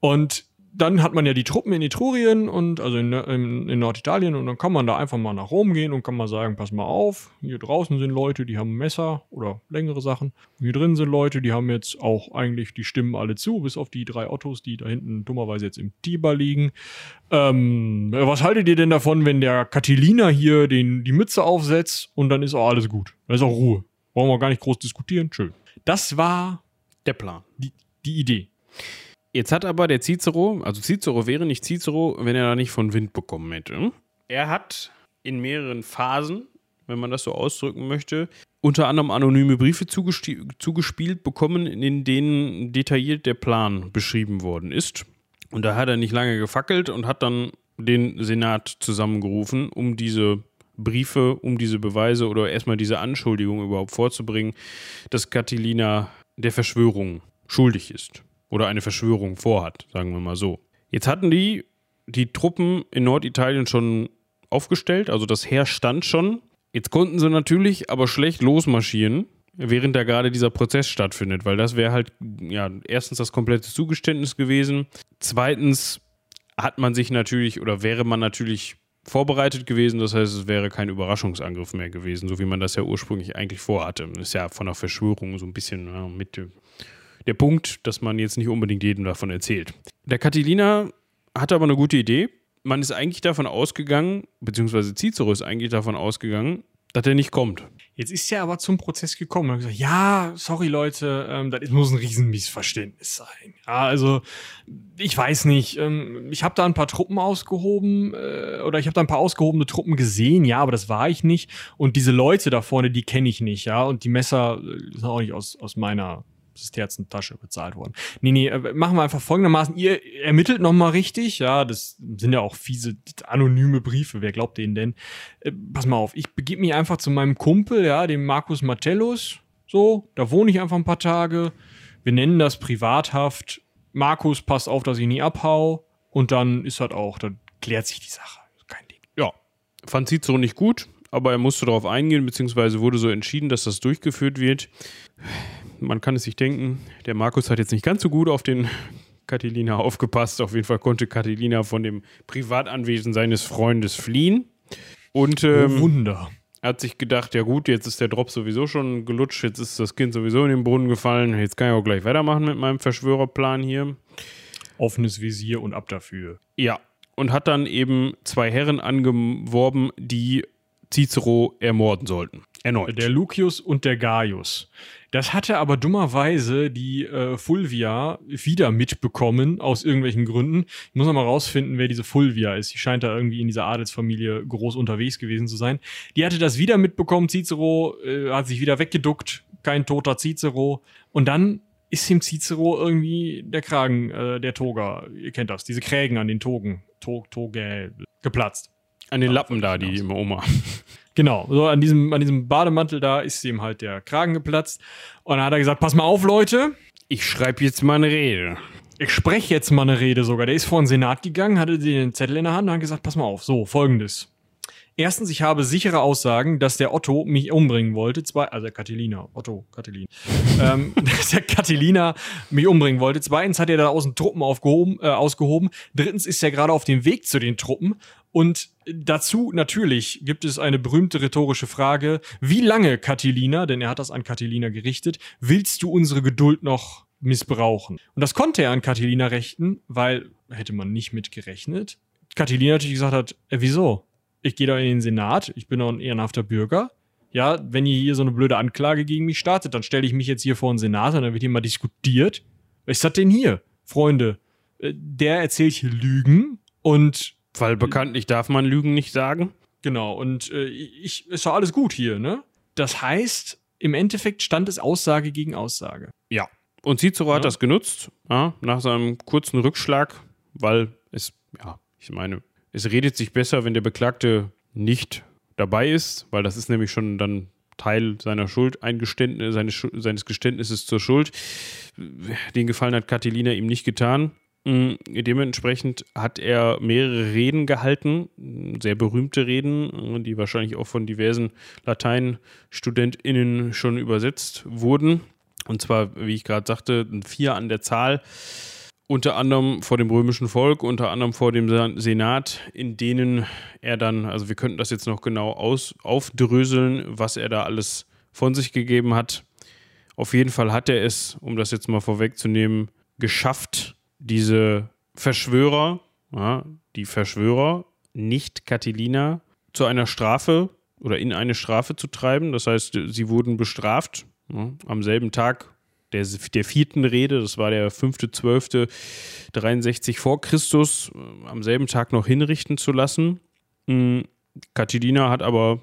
Und dann hat man ja die Truppen in Etrurien und also in, in, in Norditalien und dann kann man da einfach mal nach Rom gehen und kann mal sagen, pass mal auf, hier draußen sind Leute, die haben Messer oder längere Sachen. Und hier drin sind Leute, die haben jetzt auch eigentlich die Stimmen alle zu, bis auf die drei Ottos, die da hinten dummerweise jetzt im Tiber liegen. Ähm, was haltet ihr denn davon, wenn der Catilina hier den, die Mütze aufsetzt und dann ist auch alles gut? Da ist auch Ruhe. Brauchen wir gar nicht groß diskutieren. Schön. Das war Der Plan. die, die Idee. Jetzt hat aber der Cicero, also Cicero wäre nicht Cicero, wenn er da nicht von Wind bekommen hätte. Er hat in mehreren Phasen, wenn man das so ausdrücken möchte, unter anderem anonyme Briefe zugespielt bekommen, in denen detailliert der Plan beschrieben worden ist. Und da hat er nicht lange gefackelt und hat dann den Senat zusammengerufen, um diese Briefe, um diese Beweise oder erstmal diese Anschuldigung überhaupt vorzubringen, dass Catilina der Verschwörung schuldig ist oder eine Verschwörung vorhat, sagen wir mal so. Jetzt hatten die die Truppen in Norditalien schon aufgestellt, also das Heer stand schon. Jetzt konnten sie natürlich aber schlecht losmarschieren, während da gerade dieser Prozess stattfindet, weil das wäre halt, ja, erstens das komplette Zugeständnis gewesen. Zweitens hat man sich natürlich oder wäre man natürlich vorbereitet gewesen, das heißt, es wäre kein Überraschungsangriff mehr gewesen, so wie man das ja ursprünglich eigentlich vorhatte. Ist ja von der Verschwörung so ein bisschen ja, mit der Punkt, dass man jetzt nicht unbedingt jedem davon erzählt. Der Catilina hatte aber eine gute Idee. Man ist eigentlich davon ausgegangen, beziehungsweise Cicero ist eigentlich davon ausgegangen, dass er nicht kommt. Jetzt ist er aber zum Prozess gekommen und hat gesagt, ja, sorry Leute, ähm, das muss ein Riesenmissverständnis sein. Ja, also ich weiß nicht, ähm, ich habe da ein paar Truppen ausgehoben äh, oder ich habe da ein paar ausgehobene Truppen gesehen, ja, aber das war ich nicht. Und diese Leute da vorne, die kenne ich nicht, ja, und die Messer äh, sind auch nicht aus, aus meiner Zisterzentasche bezahlt worden. Nee, nee, äh, machen wir einfach folgendermaßen, ihr ermittelt nochmal richtig, ja, das sind ja auch fiese, anonyme Briefe, wer glaubt denen denn? Äh, pass mal auf, ich begebe mich einfach zu meinem Kumpel, ja, dem Markus Martellus, so, da wohne ich einfach ein paar Tage, wir nennen das Privathaft, Markus passt auf, dass ich nie abhau und dann ist das auch, dann klärt sich die Sache, kein Ding. Ja, fand Cicero nicht gut, aber er musste darauf eingehen, beziehungsweise wurde so entschieden, dass das durchgeführt wird. Man kann es sich denken, der Markus hat jetzt nicht ganz so gut auf den Catilina aufgepasst. Auf jeden Fall konnte Catilina von dem Privatanwesen seines Freundes fliehen. Und ähm, oh, Wunder. hat sich gedacht, ja gut, jetzt ist der Drop sowieso schon gelutscht, jetzt ist das Kind sowieso in den Brunnen gefallen, jetzt kann ich auch gleich weitermachen mit meinem Verschwörerplan hier. Offenes Visier und ab dafür. Ja, und hat dann eben zwei Herren angeworben, die Cicero ermorden sollten. Erneut. Der Lucius und der Gaius. Das hatte aber dummerweise die äh, Fulvia wieder mitbekommen, aus irgendwelchen Gründen. Ich muss noch mal rausfinden, wer diese Fulvia ist. Die scheint da irgendwie in dieser Adelsfamilie groß unterwegs gewesen zu sein. Die hatte das wieder mitbekommen. Cicero äh, hat sich wieder weggeduckt. Kein toter Cicero. Und dann ist dem Cicero irgendwie der Kragen, äh, der Toga, ihr kennt das, diese Krägen an den Togen, Tog, Toge, geplatzt. An den Lappen da, die im Oma. [LAUGHS] Genau, so an diesem, an diesem Bademantel da ist ihm halt der Kragen geplatzt. Und dann hat er gesagt, pass mal auf, Leute. Ich schreibe jetzt mal eine Rede. Ich spreche jetzt mal eine Rede sogar. Der ist vor den Senat gegangen, hatte den Zettel in der Hand und hat gesagt, pass mal auf, so, folgendes. Erstens, ich habe sichere Aussagen, dass der Otto mich umbringen wollte. Zwei, also der Catilina, Otto, Catilina. [LAUGHS] ähm, dass der Catilina mich umbringen wollte. Zweitens hat er da außen Truppen aufgehoben, äh, ausgehoben. Drittens ist er gerade auf dem Weg zu den Truppen. Und dazu natürlich gibt es eine berühmte rhetorische Frage. Wie lange, Catilina, denn er hat das an Catilina gerichtet, willst du unsere Geduld noch missbrauchen? Und das konnte er an Catilina richten, weil hätte man nicht mit gerechnet. Catilina natürlich gesagt hat, äh, wieso? Ich gehe da in den Senat, ich bin doch ein ehrenhafter Bürger. Ja, wenn ihr hier so eine blöde Anklage gegen mich startet, dann stelle ich mich jetzt hier vor den Senat und dann wird hier mal diskutiert. Was ist das denn hier, Freunde? Äh, der erzählt hier Lügen und. Weil bekanntlich darf man Lügen nicht sagen. Genau, und äh, ich, ist doch alles gut hier, ne? Das heißt, im Endeffekt stand es Aussage gegen Aussage. Ja. Und Cicero ja. hat das genutzt, ja, nach seinem kurzen Rückschlag, weil es, ja, ich meine, es redet sich besser, wenn der Beklagte nicht dabei ist, weil das ist nämlich schon dann Teil seiner Schuld, Eingeständnis, seines, seines Geständnisses zur Schuld. Den Gefallen hat Catilina ihm nicht getan. Mm, dementsprechend hat er mehrere Reden gehalten, sehr berühmte Reden, die wahrscheinlich auch von diversen Lateinstudentinnen schon übersetzt wurden. Und zwar, wie ich gerade sagte, vier an der Zahl unter anderem vor dem römischen Volk, unter anderem vor dem Senat, in denen er dann, also wir könnten das jetzt noch genau aus, aufdröseln, was er da alles von sich gegeben hat. Auf jeden Fall hat er es, um das jetzt mal vorwegzunehmen, geschafft, diese Verschwörer, ja, die Verschwörer, nicht Catilina, zu einer Strafe oder in eine Strafe zu treiben. Das heißt, sie wurden bestraft. Ja, am selben Tag der, der vierten Rede, das war der 5.12.63 vor Christus, äh, am selben Tag noch hinrichten zu lassen. Catilina hm, hat aber,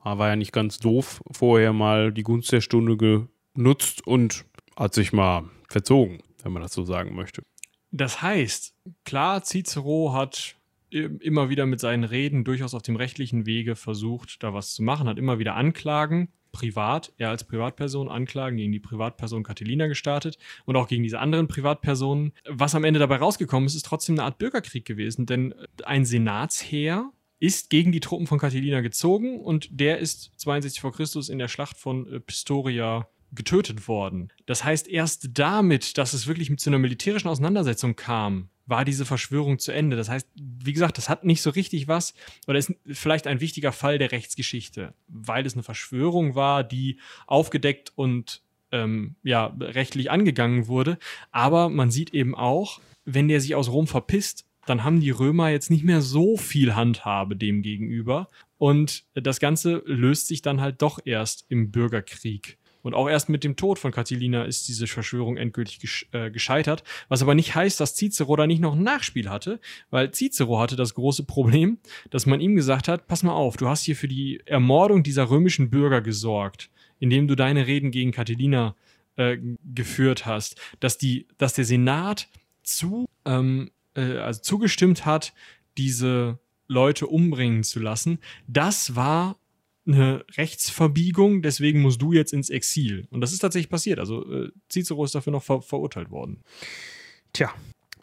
ah, war ja nicht ganz doof, vorher mal die Gunst der Stunde genutzt und hat sich mal verzogen, wenn man das so sagen möchte. Das heißt, klar, Cicero hat immer wieder mit seinen Reden durchaus auf dem rechtlichen Wege versucht, da was zu machen, hat immer wieder Anklagen privat, er als Privatperson Anklagen gegen die Privatperson Catilina gestartet und auch gegen diese anderen Privatpersonen. Was am Ende dabei rausgekommen ist, ist trotzdem eine Art Bürgerkrieg gewesen, denn ein Senatsheer ist gegen die Truppen von Catilina gezogen und der ist 62 vor Christus in der Schlacht von äh, Pistoria getötet worden. Das heißt, erst damit, dass es wirklich zu einer militärischen Auseinandersetzung kam, war diese Verschwörung zu Ende. Das heißt, wie gesagt, das hat nicht so richtig was, oder ist vielleicht ein wichtiger Fall der Rechtsgeschichte, weil es eine Verschwörung war, die aufgedeckt und ähm, ja, rechtlich angegangen wurde. Aber man sieht eben auch, wenn der sich aus Rom verpisst, dann haben die Römer jetzt nicht mehr so viel Handhabe dem gegenüber. Und das Ganze löst sich dann halt doch erst im Bürgerkrieg. Und auch erst mit dem Tod von Catilina ist diese Verschwörung endgültig gesch äh, gescheitert. Was aber nicht heißt, dass Cicero da nicht noch ein Nachspiel hatte, weil Cicero hatte das große Problem, dass man ihm gesagt hat, pass mal auf, du hast hier für die Ermordung dieser römischen Bürger gesorgt, indem du deine Reden gegen Catilina äh, geführt hast, dass, die, dass der Senat zu, ähm, äh, also zugestimmt hat, diese Leute umbringen zu lassen. Das war eine Rechtsverbiegung, deswegen musst du jetzt ins Exil. Und das ist tatsächlich passiert. Also äh, Cicero ist dafür noch ver verurteilt worden. Tja,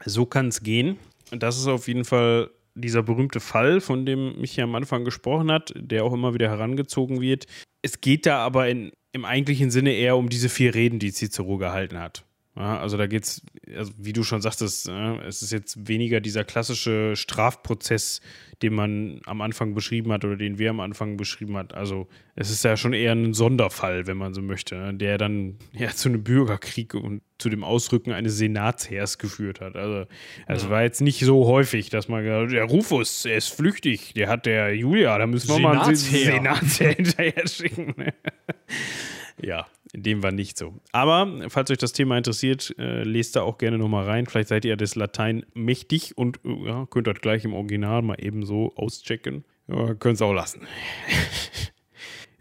so kann es gehen. Das ist auf jeden Fall dieser berühmte Fall, von dem mich hier am Anfang gesprochen hat, der auch immer wieder herangezogen wird. Es geht da aber in, im eigentlichen Sinne eher um diese vier Reden, die Cicero gehalten hat. Ja, also da geht es, also wie du schon sagtest, ja, es ist jetzt weniger dieser klassische Strafprozess, den man am Anfang beschrieben hat oder den wir am Anfang beschrieben hat. Also es ist ja schon eher ein Sonderfall, wenn man so möchte, der dann ja zu einem Bürgerkrieg und zu dem Ausrücken eines Senatsheers geführt hat. Also es ja. war jetzt nicht so häufig, dass man gesagt der Rufus, er ist flüchtig, der hat der Julia, da müssen wir mal einen Senatsheer [LAUGHS] hinterher schicken. ja, dem war nicht so. Aber falls euch das Thema interessiert, äh, lest da auch gerne nochmal rein. Vielleicht seid ihr das Latein mächtig und äh, ja, könnt das gleich im Original mal eben so auschecken. Ja, könnt es auch lassen. [LAUGHS]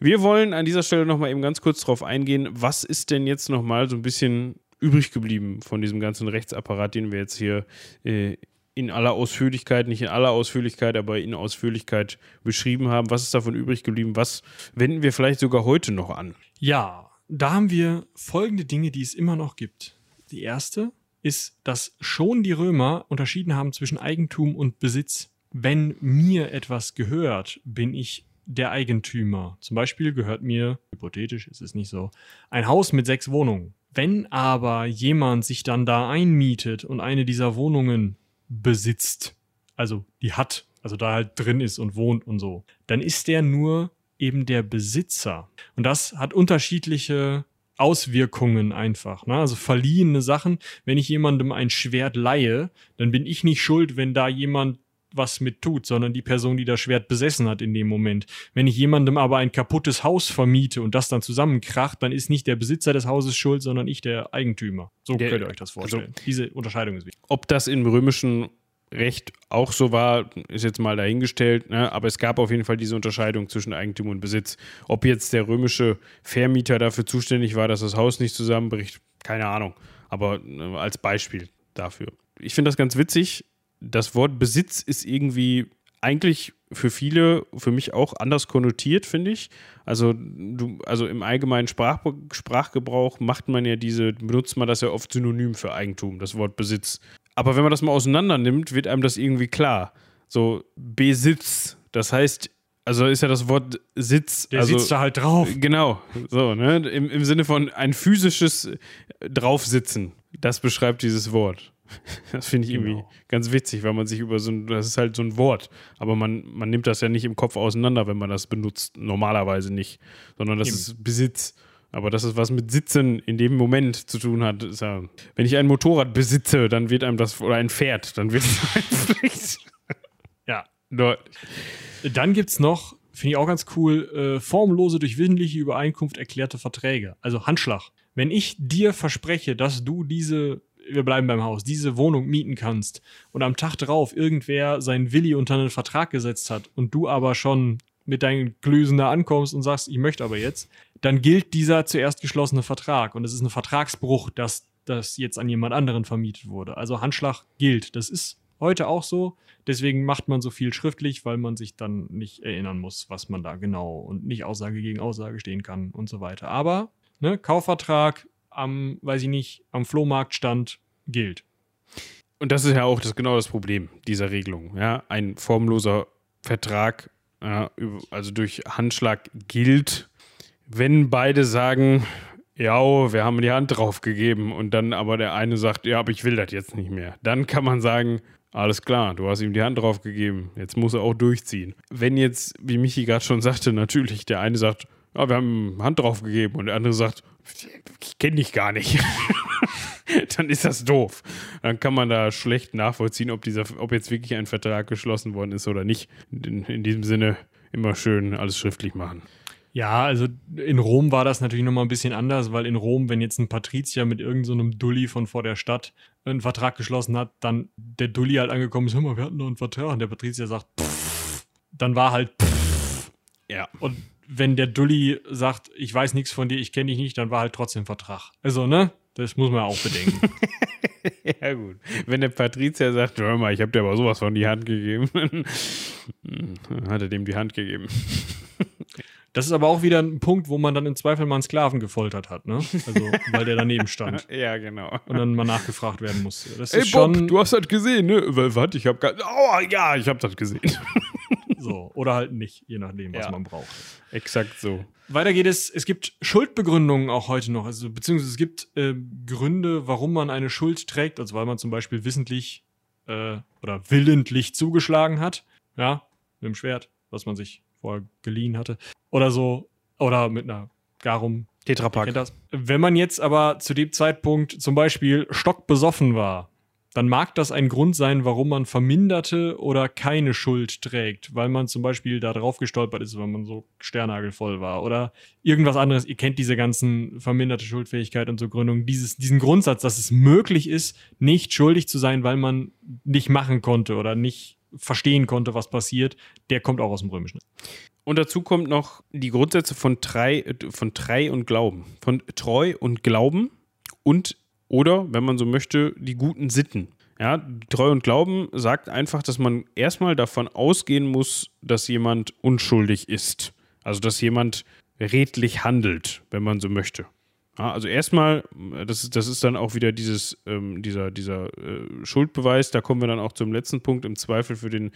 Wir wollen an dieser Stelle nochmal eben ganz kurz drauf eingehen, was ist denn jetzt nochmal so ein bisschen übrig geblieben von diesem ganzen Rechtsapparat, den wir jetzt hier äh, in aller Ausführlichkeit, nicht in aller Ausführlichkeit, aber in Ausführlichkeit beschrieben haben. Was ist davon übrig geblieben? Was wenden wir vielleicht sogar heute noch an? Ja, da haben wir folgende Dinge, die es immer noch gibt. Die erste ist, dass schon die Römer unterschieden haben zwischen Eigentum und Besitz. Wenn mir etwas gehört, bin ich der Eigentümer. Zum Beispiel gehört mir, hypothetisch ist es nicht so, ein Haus mit sechs Wohnungen. Wenn aber jemand sich dann da einmietet und eine dieser Wohnungen besitzt, also die hat, also da halt drin ist und wohnt und so, dann ist der nur eben der Besitzer. Und das hat unterschiedliche Auswirkungen einfach. Ne? Also verliehene Sachen. Wenn ich jemandem ein Schwert leihe, dann bin ich nicht schuld, wenn da jemand was mit tut, sondern die Person, die das Schwert besessen hat in dem Moment. Wenn ich jemandem aber ein kaputtes Haus vermiete und das dann zusammenkracht, dann ist nicht der Besitzer des Hauses schuld, sondern ich der Eigentümer. So der, könnt ihr euch das vorstellen. Also, Diese Unterscheidung ist wichtig. Ob das im römischen Recht auch so war, ist jetzt mal dahingestellt, ne? aber es gab auf jeden Fall diese Unterscheidung zwischen Eigentum und Besitz. Ob jetzt der römische Vermieter dafür zuständig war, dass das Haus nicht zusammenbricht, keine Ahnung. Aber äh, als Beispiel dafür. Ich finde das ganz witzig das Wort Besitz ist irgendwie eigentlich für viele, für mich auch anders konnotiert, finde ich. Also, du, also im allgemeinen Sprach, Sprachgebrauch macht man ja diese, benutzt man das ja oft synonym für Eigentum, das Wort Besitz. Aber wenn man das mal auseinander nimmt, wird einem das irgendwie klar. So, Besitz, das heißt, also ist ja das Wort Sitz. Der also, sitzt da halt drauf. Genau, so, ne? Im, Im Sinne von ein physisches Draufsitzen. Das beschreibt dieses Wort. [LAUGHS] Das finde ich irgendwie genau. ganz witzig, weil man sich über so ein, das ist halt so ein Wort, aber man, man nimmt das ja nicht im Kopf auseinander, wenn man das benutzt, normalerweise nicht, sondern das Eben. ist Besitz. Aber das ist was mit Sitzen in dem Moment zu tun hat. Ja, wenn ich ein Motorrad besitze, dann wird einem das, oder ein Pferd, dann wird es [LAUGHS] Ja. Deutlich. Dann gibt es noch, finde ich auch ganz cool, äh, formlose durch wissentliche Übereinkunft erklärte Verträge. Also Handschlag. Wenn ich dir verspreche, dass du diese wir bleiben beim Haus, diese Wohnung mieten kannst und am Tag drauf irgendwer seinen Willi unter einen Vertrag gesetzt hat und du aber schon mit deinen Glüsen da ankommst und sagst, ich möchte aber jetzt, dann gilt dieser zuerst geschlossene Vertrag und es ist ein Vertragsbruch, dass das jetzt an jemand anderen vermietet wurde. Also Handschlag gilt. Das ist heute auch so. Deswegen macht man so viel schriftlich, weil man sich dann nicht erinnern muss, was man da genau und nicht Aussage gegen Aussage stehen kann und so weiter. Aber ne, Kaufvertrag am, weiß ich nicht, am Flohmarkt stand, gilt. Und das ist ja auch das, genau das Problem dieser Regelung. Ja? Ein formloser Vertrag, ja, also durch Handschlag gilt, wenn beide sagen, ja, wir haben die Hand drauf gegeben und dann aber der eine sagt, ja, aber ich will das jetzt nicht mehr. Dann kann man sagen, alles klar, du hast ihm die Hand drauf gegeben, jetzt muss er auch durchziehen. Wenn jetzt, wie Michi gerade schon sagte, natürlich der eine sagt, ja, wir haben Hand drauf gegeben und der andere sagt, ich kenne dich gar nicht. [LAUGHS] [LAUGHS] dann ist das doof. Dann kann man da schlecht nachvollziehen, ob, dieser, ob jetzt wirklich ein Vertrag geschlossen worden ist oder nicht. In, in diesem Sinne immer schön alles schriftlich machen. Ja, also in Rom war das natürlich nochmal ein bisschen anders, weil in Rom, wenn jetzt ein Patrizier mit irgendeinem so Dulli von vor der Stadt einen Vertrag geschlossen hat, dann der Dulli halt angekommen ist, hör mal, wir hatten noch einen Vertrag und der Patrizier sagt, pff, dann war halt pff. Ja. Und wenn der Dulli sagt, ich weiß nichts von dir, ich kenne dich nicht, dann war halt trotzdem Vertrag. Also, ne? Das muss man auch bedenken. [LAUGHS] ja, gut. Wenn der Patrizier sagt, hör mal, ich habe dir aber sowas von die Hand gegeben, [LAUGHS] dann hat er dem die Hand gegeben. [LAUGHS] Das ist aber auch wieder ein Punkt, wo man dann im Zweifel mal einen Sklaven gefoltert hat, ne? Also, weil der daneben stand. ja, genau. Und dann mal nachgefragt werden musste. Das Ey, Bob, du hast das gesehen, ne? Was? Ich hab gar. Oh, ja, ich hab das gesehen. So, oder halt nicht, je nachdem, was ja. man braucht. Exakt so. Weiter geht es, es gibt Schuldbegründungen auch heute noch, also beziehungsweise es gibt äh, Gründe, warum man eine Schuld trägt, also weil man zum Beispiel wissentlich äh, oder willentlich zugeschlagen hat, ja, mit dem Schwert, was man sich vorher geliehen hatte, oder so, oder mit einer Garum. Tetrapack. Wenn man jetzt aber zu dem Zeitpunkt zum Beispiel stockbesoffen war, dann mag das ein Grund sein, warum man verminderte oder keine Schuld trägt, weil man zum Beispiel da drauf gestolpert ist, weil man so sternhagelvoll war oder irgendwas anderes. Ihr kennt diese ganzen verminderte Schuldfähigkeit und so Gründungen, dieses, diesen Grundsatz, dass es möglich ist, nicht schuldig zu sein, weil man nicht machen konnte oder nicht verstehen konnte, was passiert, der kommt auch aus dem Römischen. Und dazu kommt noch die Grundsätze von Trei, von Trei und Glauben. Von Treu und Glauben und oder, wenn man so möchte, die guten Sitten. Ja, Treu und Glauben sagt einfach, dass man erstmal davon ausgehen muss, dass jemand unschuldig ist. Also, dass jemand redlich handelt, wenn man so möchte. Ja, also erstmal, das ist, das ist dann auch wieder dieses, ähm, dieser, dieser äh, Schuldbeweis, da kommen wir dann auch zum letzten Punkt, im Zweifel für den,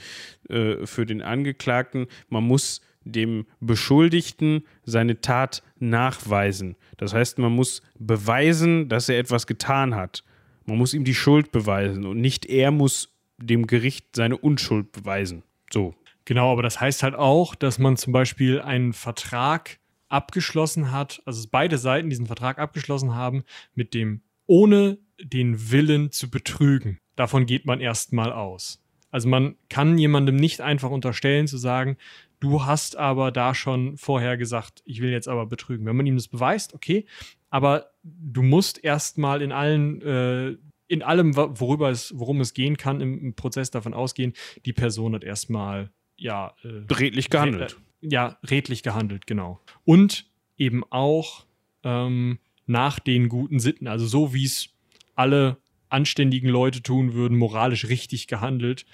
äh, für den Angeklagten. Man muss dem Beschuldigten seine Tat nachweisen. Das heißt, man muss beweisen, dass er etwas getan hat. Man muss ihm die Schuld beweisen und nicht er muss dem Gericht seine Unschuld beweisen. So. Genau, aber das heißt halt auch, dass man zum Beispiel einen Vertrag abgeschlossen hat, also beide Seiten diesen Vertrag abgeschlossen haben, mit dem ohne den Willen zu betrügen. Davon geht man erstmal aus. Also man kann jemandem nicht einfach unterstellen zu sagen, du hast aber da schon vorher gesagt, ich will jetzt aber betrügen. Wenn man ihm das beweist, okay, aber du musst erstmal in allen äh, in allem, worüber es, worum es gehen kann, im, im Prozess davon ausgehen, die Person hat erstmal ja äh, redlich gehandelt. Äh, ja, redlich gehandelt, genau. Und eben auch ähm, nach den guten Sitten, also so wie es alle anständigen Leute tun würden, moralisch richtig gehandelt.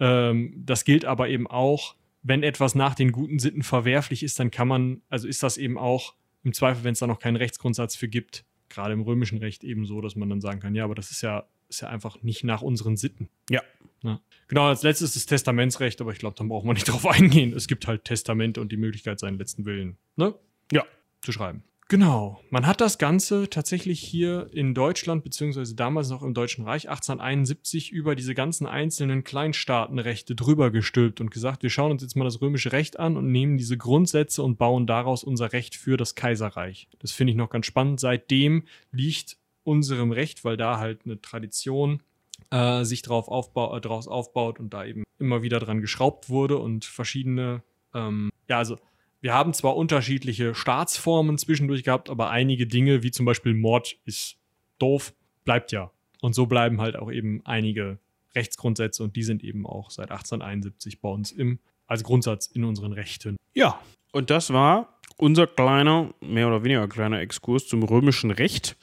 Ähm, das gilt aber eben auch, wenn etwas nach den guten Sitten verwerflich ist, dann kann man, also ist das eben auch im Zweifel, wenn es da noch keinen Rechtsgrundsatz für gibt, gerade im römischen Recht eben so, dass man dann sagen kann, ja, aber das ist ja, ist ja einfach nicht nach unseren Sitten. Ja. ja. Genau, als letztes das Testamentsrecht, aber ich glaube, da braucht man nicht [LAUGHS] drauf eingehen. Es gibt halt Testamente und die Möglichkeit, seinen letzten Willen ne? ja. zu schreiben. Genau. Man hat das Ganze tatsächlich hier in Deutschland, beziehungsweise damals noch im Deutschen Reich 1871 über diese ganzen einzelnen Kleinstaatenrechte drüber gestülpt und gesagt, wir schauen uns jetzt mal das römische Recht an und nehmen diese Grundsätze und bauen daraus unser Recht für das Kaiserreich. Das finde ich noch ganz spannend. Seitdem liegt unserem Recht, weil da halt eine Tradition äh, sich drauf aufbau äh, draus aufbaut und da eben immer wieder dran geschraubt wurde und verschiedene, ähm, ja, also wir haben zwar unterschiedliche Staatsformen zwischendurch gehabt, aber einige Dinge, wie zum Beispiel Mord, ist doof, bleibt ja. Und so bleiben halt auch eben einige Rechtsgrundsätze und die sind eben auch seit 1871 bei uns im, als Grundsatz in unseren Rechten. Ja, und das war unser kleiner, mehr oder weniger kleiner Exkurs zum römischen Recht.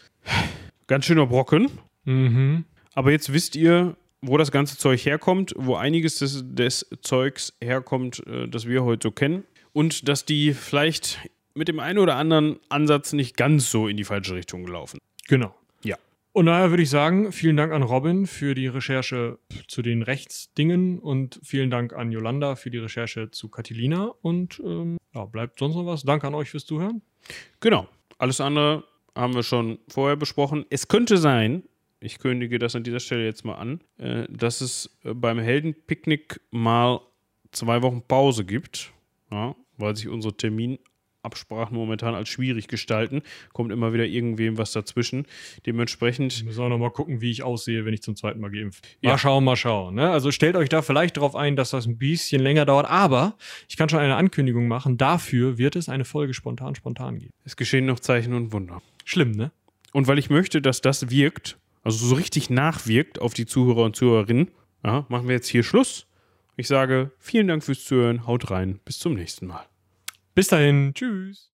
Ganz schöner Brocken. Mhm. Aber jetzt wisst ihr, wo das ganze Zeug herkommt, wo einiges des, des Zeugs herkommt, äh, das wir heute so kennen und dass die vielleicht mit dem einen oder anderen Ansatz nicht ganz so in die falsche Richtung gelaufen. Genau. Ja. Und daher würde ich sagen, vielen Dank an Robin für die Recherche zu den Rechtsdingen und vielen Dank an Yolanda für die Recherche zu Catilina und ähm, ja, bleibt sonst noch was. Danke an euch fürs Zuhören. Genau. Alles andere haben wir schon vorher besprochen. Es könnte sein, ich kündige das an dieser Stelle jetzt mal an, äh, dass es äh, beim Heldenpicknick mal zwei Wochen Pause gibt. Ja, weil sich unsere Terminabsprachen momentan als schwierig gestalten. Kommt immer wieder irgendwem was dazwischen. Dementsprechend. Ich muss auch nochmal gucken, wie ich aussehe, wenn ich zum zweiten Mal geimpft Mal ja. schauen, mal schauen. Ne? Also stellt euch da vielleicht darauf ein, dass das ein bisschen länger dauert. Aber ich kann schon eine Ankündigung machen. Dafür wird es eine Folge spontan, spontan geben. Es geschehen noch Zeichen und Wunder. Schlimm, ne? Und weil ich möchte, dass das wirkt, also so richtig nachwirkt auf die Zuhörer und Zuhörerinnen, ja, machen wir jetzt hier Schluss. Ich sage vielen Dank fürs Zuhören, haut rein, bis zum nächsten Mal. Bis dahin, tschüss.